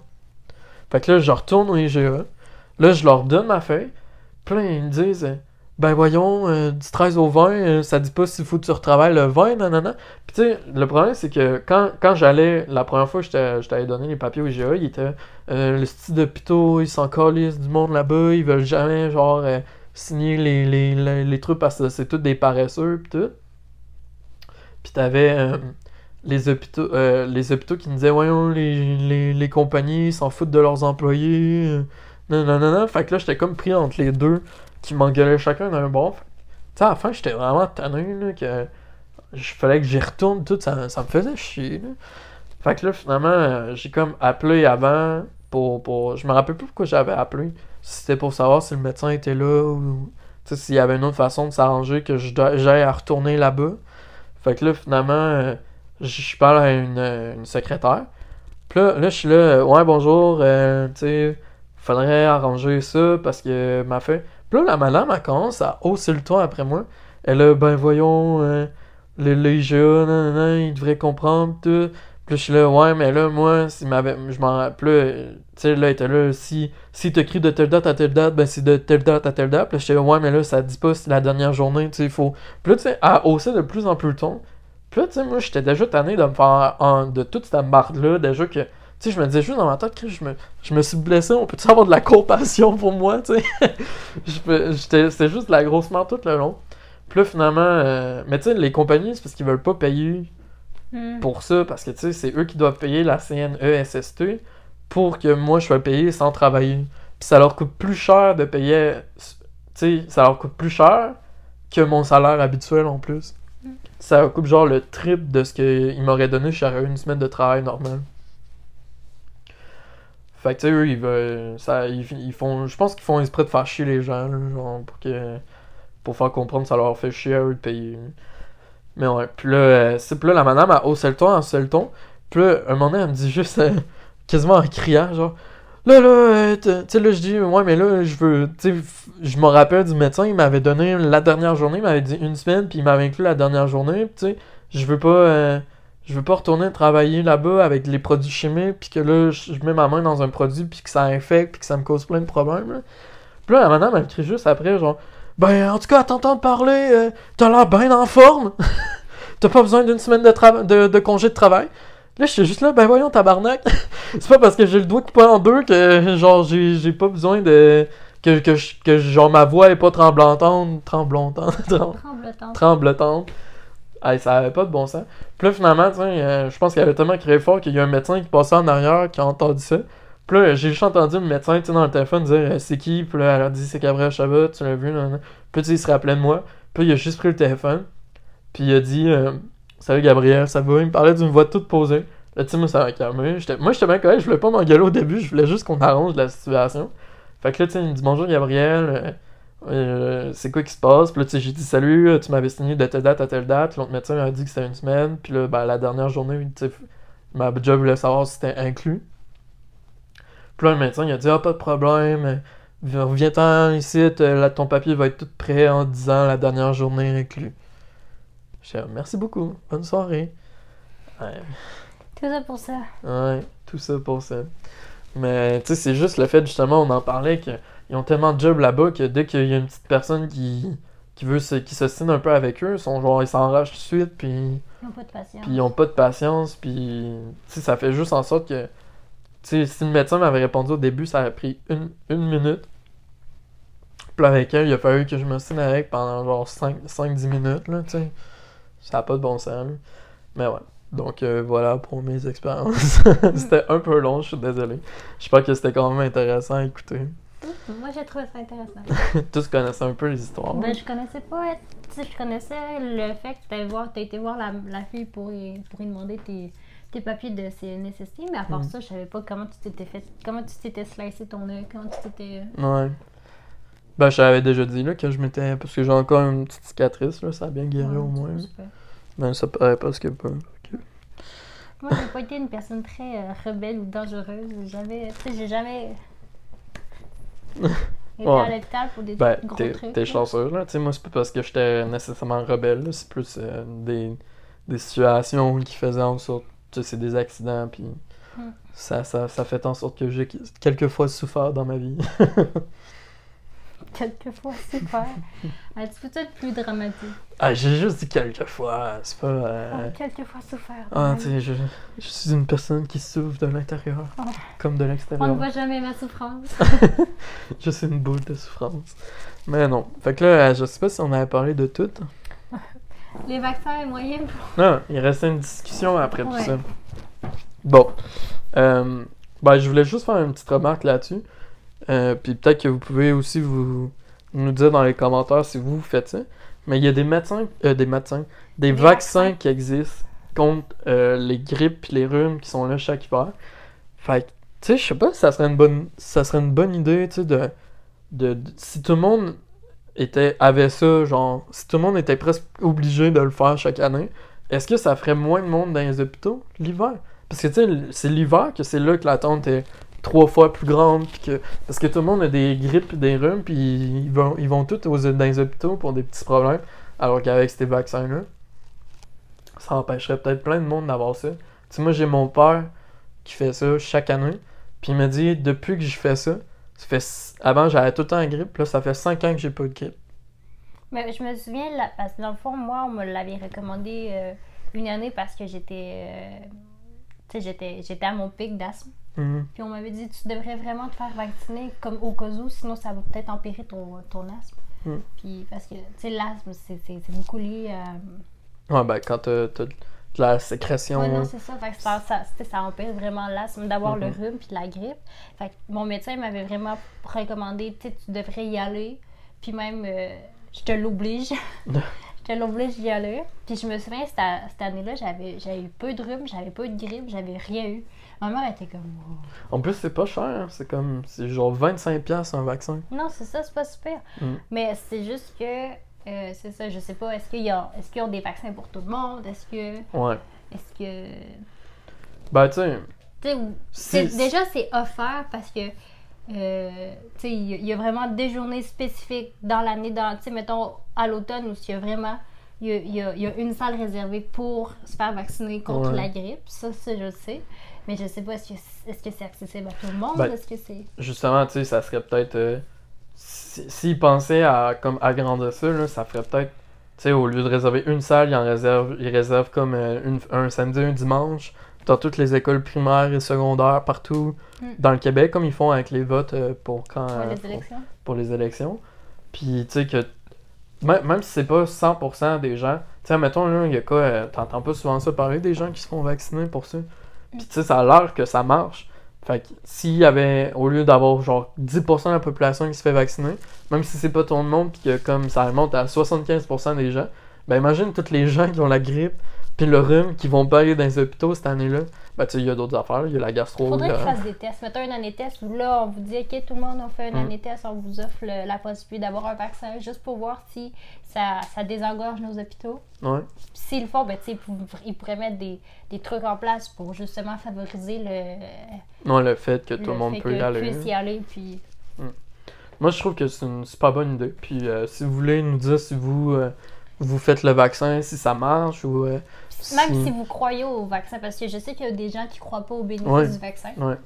Fait que là, je retourne au IGA. Là, je leur donne ma feuille. Là, ils me disent, euh, ben voyons, euh, du 13 au 20, euh, ça dit pas s'il faut que tu retravailles le 20, nanana. Puis tu sais, le problème, c'est que quand, quand j'allais, la première fois que je t'avais donné les papiers au IGA, il était, euh, le style d'hôpitaux, ils s'en calissent du monde là-bas, ils veulent jamais, genre, signer les, les, les, les trucs parce que c'est tous des paresseux, pis tout. Puis t'avais les hôpitaux euh, les hôpitaux qui nous disaient voyons les, les, les compagnies s'en foutent de leurs employés non non non non fait que là j'étais comme pris entre les deux qui m'engueulaient chacun d'un bord tu sais à la fin j'étais vraiment tanné là que je fallait que j'y retourne tout ça, ça me faisait chier là. fait que là finalement euh, j'ai comme appelé avant pour, pour je me rappelle plus pourquoi j'avais appelé si c'était pour savoir si le médecin était là ou tu sais, s'il y avait une autre façon de s'arranger que j'aille à retourner là-bas fait que là, finalement, euh, je parle à une, euh, une secrétaire. Puis là, là, je suis là, ouais, bonjour, euh, tu sais, faudrait arranger ça parce que m'a fait. Puis là, la madame, elle commence à hausser le ton après moi. Elle a, ben voyons, euh, le, le IGA, nan, nan, nan, il devrait comprendre, tout. Puis je suis là, ouais, mais là, moi, m'avait. Je m'en rappelle, tu sais, là, il était là, si, si t'écris de telle date à telle date, ben c'est de telle date à telle date. Puis j'étais là, ouais, mais là, ça dit pas si c'est la dernière journée, tu sais, il faut. Puis là, tu sais, elle haussait de plus en plus le ton. Puis là, tu sais, moi, j'étais déjà tanné de me faire. de toute cette marde-là, déjà que. Sais, je me disais juste dans ma tête que je me, je me suis blessé, on peut-tu avoir de la compassion pour moi, tu sais? <laughs> C'était juste de la grosse merde tout le long. Puis là, finalement, euh, mais tu sais, les compagnies, c'est parce qu'ils veulent pas payer Hmm. pour ça, parce que tu sais, c'est eux qui doivent payer la CNESST pour que moi je sois payé sans travailler. Puis ça leur coûte plus cher de payer. Tu sais, ça leur coûte plus cher que mon salaire habituel en plus. Mm. Ça leur coûte genre le triple de ce qu'ils m'auraient donné si j'aurais eu une semaine de travail normale. Fait que tu sais, eux, ils veulent. Ça, ils, ils font. Je pense qu'ils font exprès de faire chier les gens, là, genre, pour que. Pour faire comprendre que ça leur fait chier à eux de payer. Mais ouais, puis là, euh, c'est puis là, la madame, elle haussait le ton, elle le ton. Puis là, un moment donné, elle me dit juste, euh, <laughs> quasiment en criant, genre, là, là, euh, tu sais, là, je dis, ouais, mais là, je veux, tu sais, je me rappelle du médecin, il m'avait donné la dernière journée, il m'avait dit une semaine, puis il m'avait inclus la dernière journée, tu sais, je veux pas, euh, je veux pas retourner travailler là-bas avec les produits chimiques, puis que là, je mets ma main dans un produit, puis que ça infecte, puis que ça me cause plein de problèmes, là. Puis là, la madame, elle me crie juste après, genre, ben, en tout cas, à t'entendre parler, euh, t'as l'air bien en forme. <laughs> T'as pas besoin d'une semaine de, de, de congé de travail. Là, je suis juste là, ben voyons, tabarnak. <laughs> c'est pas parce que j'ai le doigt coupé en deux que, genre, j'ai pas besoin de. Que, que, genre, ma voix est pas tremblantante. Tremblantante. <laughs> trem- Tremblotant. tremblotante. Ça avait pas de bon sens. Puis là, finalement, euh, je pense qu'elle avait tellement crié fort qu'il y a un médecin qui passait en arrière qui a entendu ça. Puis là, j'ai juste entendu le médecin, dans le téléphone dire euh, c'est qui? Puis là, elle a dit c'est Gabriel Chabot, tu l'as vu, tu sais, il se rappelait de moi. Puis il a juste pris le téléphone. Puis il a dit euh, Salut Gabriel, ça va? Il me parlait d'une voix toute posée. Là, tu sais, moi, ça m'a calmé. Moi, j'étais bien correct, je voulais pas m'engueuler au début, je voulais juste qu'on arrange la situation. Fait que là, tu il me dit Bonjour Gabriel, euh, c'est quoi qui se passe? Puis là, tu sais, j'ai dit salut, euh, tu m'avais signé de telle date à telle date. L'autre médecin m'a dit que c'était une semaine. Puis là, ben, la dernière journée, tu sais, ma job voulait savoir si c'était inclus. Puis là, le médecin, il a dit Ah, pas de problème, euh, reviens-t'en ici, là, ton papier va être tout prêt en disant la dernière journée inclus. J'ai dit Merci beaucoup, bonne soirée. Ouais, Tout ça pour ça. Ouais, tout ça pour ça. Mais tu sais, c'est juste le fait, justement, on en parlait, qu'ils ont tellement de jobs là-bas que dès qu'il y a une petite personne qui, qui veut se, qui se signe un peu avec eux, ils sont genre, ils s'enragent tout de suite, puis, Ils n'ont pas de patience. puis ils ont pas de patience, puis ça fait juste en sorte que, si le médecin m'avait répondu au début, ça aurait pris une, une minute. Puis avec elle, il a fallu que je me signe avec pendant genre 5-10 minutes, là, tu sais. Ça a pas de bon sens, là. Mais ouais. Donc euh, voilà pour mes <laughs> expériences. c'était un peu long, je suis désolé. J'espère que c'était quand même intéressant à écouter. Moi, j'ai trouvé ça intéressant. <laughs> Tous connaissaient un peu les histoires. Ben, je connaissais pas. Tu je connaissais le fait que tu voir, as été voir la, la fille pour y, pour y demander tes, tes papiers de CNSST, mais à part Mm. ça, je savais pas comment tu t'étais fait. Comment tu t'étais slicé ton œil, comment tu t'étais. Ouais. Ben, je t'avais déjà dit là, que je m'étais. Parce que j'ai encore une petite cicatrice, là, ça a bien guéri au moins. super. Ben, ça paraît pas. Ok. Moi, j'ai pas été une personne très euh, rebelle ou dangereuse. J'avais. Tu sais, j'ai jamais. Été Ouais. à l'hôpital pour des Ben, gros t'es trucs. t'es là. chanceux, là. Moi, c'est pas parce que j'étais nécessairement rebelle, là. C'est plus euh, des, des situations qui faisaient en sorte. Tu sais, c'est des accidents, puis. Mm. Ça, ça, ça fait en sorte que j'ai quelquefois souffert dans ma vie. <laughs> Quelquefois, super. Ah, tu peux être plus dramatique. Ah, j'ai juste dit quelquefois, c'est pas. euh, Oh, quelquefois souffert. Ah, tu sais, je, je suis une personne qui souffre de l'intérieur, Oh. comme de On ne l'extérieur. voit jamais ma souffrance. <laughs> Je suis une boule de souffrance. Mais non. Fait que là, je sais pas si on avait parlé de tout. <laughs> Les vaccins est moyen pour. Non, il restait une discussion après tout ça. Bon. Euh, ben, je voulais juste faire une petite remarque là-dessus. Euh, Puis peut-être que vous pouvez aussi vous nous dire dans les commentaires si vous, vous faites ça. Mais il y a des médecins, euh, des médecins, des, Des vaccins, vaccins. qui existent contre euh, les grippes et les rhumes qui sont là chaque hiver. Fait que, tu sais, je sais pas si ça serait une bonne, ça serait une bonne idée, tu sais, de, de, de- si tout le monde était avait ça, genre, si tout le monde était presque obligé de le faire chaque année, est-ce que ça ferait moins de monde dans les hôpitaux l'hiver? Parce que tu sais, c'est l'hiver que c'est là que l'attente est trois fois plus grande. Puis que, parce que tout le monde a des grippes des rhumes, puis ils vont, ils vont tous aux, dans les hôpitaux pour des petits problèmes. Alors qu'avec ces vaccins-là, ça empêcherait peut-être plein de monde d'avoir ça. Tu sais, moi j'ai mon père qui fait ça chaque année, puis il me dit depuis que je fais ça, ça fait avant j'avais tout le temps la grippe, là ça fait 5 ans que j'ai pas de grippe. Mais je me souviens, parce que dans le fond, moi, on me l'avait recommandé euh, une année parce que j'étais. euh, tu sais, j'étais à mon pic d'asthme. Mhm. Puis on m'avait dit, tu devrais vraiment te faire vacciner comme au cas où, sinon ça va peut-être empirer ton, ton asthme. Mm. Puis parce que, tu sais, l'asthme, c'est, beaucoup lié à. Ouais, ben, quand t'as de la sécrétion. Ouais, non, c'est ça. Fait que ça, ça, ça empire vraiment l'asthme d'avoir le Mhm. rhume puis la grippe. Fait que mon médecin m'avait vraiment recommandé, tu sais, tu devrais y aller. Puis même, euh, je te l'oblige. <laughs> je te l'oblige d'y aller. Puis je me souviens, cette, cette année-là, j'avais, j'avais eu peu de rhume, j'avais pas eu de grippe, j'avais rien eu. Ma mère était comme, wow. En plus, c'est pas cher. C'est comme. C'est genre 25$ un vaccin. Non, c'est ça, c'est pas super. Mm. Mais c'est juste que, euh, c'est ça, je sais pas, est-ce qu'il y a, est-ce qu'ils ont des vaccins pour tout le monde? Est-ce que, Ouais. est-ce que, Ben, tu sais. déjà c'est offert parce que, euh, il y, a- il y a vraiment des journées spécifiques dans l'année, dans, tu sais, mettons, à l'automne où il y a vraiment, il y a, y y une salle réservée pour se faire vacciner contre Ouais. la grippe. Ça, ça, je le sais. Mais je sais pas, est-ce que est-ce que c'est accessible à tout le monde? Ben, est-ce que c'est... Justement, tu sais, ça serait peut-être. euh, si- S'ils pensaient à comme agrandir ça, là, ça ferait peut-être. Tu sais, au lieu de réserver une salle, ils en réservent, ils réservent comme euh, une- un samedi, un dimanche, dans toutes les écoles primaires et secondaires partout Mm. dans le Québec, comme ils font avec les votes euh, pour quand. pour les élections? pour les élections. Puis, tu sais, que même, même si c'est pas 100% des gens, tu sais, mettons, là, il y a quoi, euh, t'entends pas souvent ça parler des gens qui se font vacciner pour ça? Puis, tu sais, ça a l'air que ça marche. Fait que s'il y avait, au lieu d'avoir genre 10% de la population qui se fait vacciner, même si c'est pas tout le monde, puis que comme ça remonte à 75% des gens, ben imagine tous les gens qui ont la grippe, puis le rhume, qui vont pas aller dans les hôpitaux cette année-là. Ben, tu sais, il y a d'autres affaires, il y a la gastro. Faudrait a- qu'ils fassent des tests. Mettons un année test où là, on vous dit, OK, tout le monde, on fait un Mm. année test, on vous offre le- la possibilité d'avoir un vaccin juste pour voir si ça, ça désengorge nos hôpitaux. Ouais. S'ils le font, ben, tu sais, ils pour- ils pourraient mettre des, des trucs en place pour justement favoriser le, Non, le fait que tout le, monde peut y aller. puisse y aller. Puis... Moi, je trouve que c'est une super bonne idée. Puis, euh, si vous voulez nous dire si vous, euh, vous faites le vaccin, si ça marche ou. euh, Même si- si vous croyez au vaccin, parce que je sais qu'il y a des gens qui croient pas au bénéfice Ouais. du vaccin. Ouais.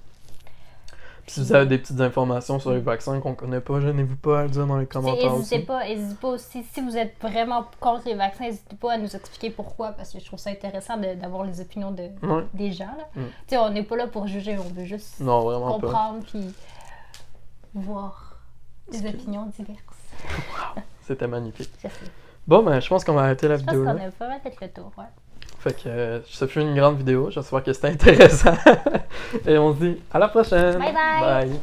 Puis, si vous avez des petites informations sur les vaccins qu'on connaît pas, gênez-vous pas à le dire dans les commentaires N'hésitez pas, hésitez pas aussi, si vous êtes vraiment contre les vaccins, n'hésitez pas à nous expliquer pourquoi, parce que je trouve ça intéressant d'avoir les opinions de, Ouais. des gens. Là. Mm. Tu sais, on n'est pas là pour juger, on veut juste Non, comprendre puis voir des que- opinions diverses. C'était magnifique. <laughs> Je. Bon, ben, je pense qu'on va arrêter la Je pense vidéo qu'on là. a pas mal fait le tour. Ouais. Fait que euh, ça fut une grande vidéo. J'espère que c'était intéressant. <laughs> Et on se dit à la prochaine. Bye bye. Bye.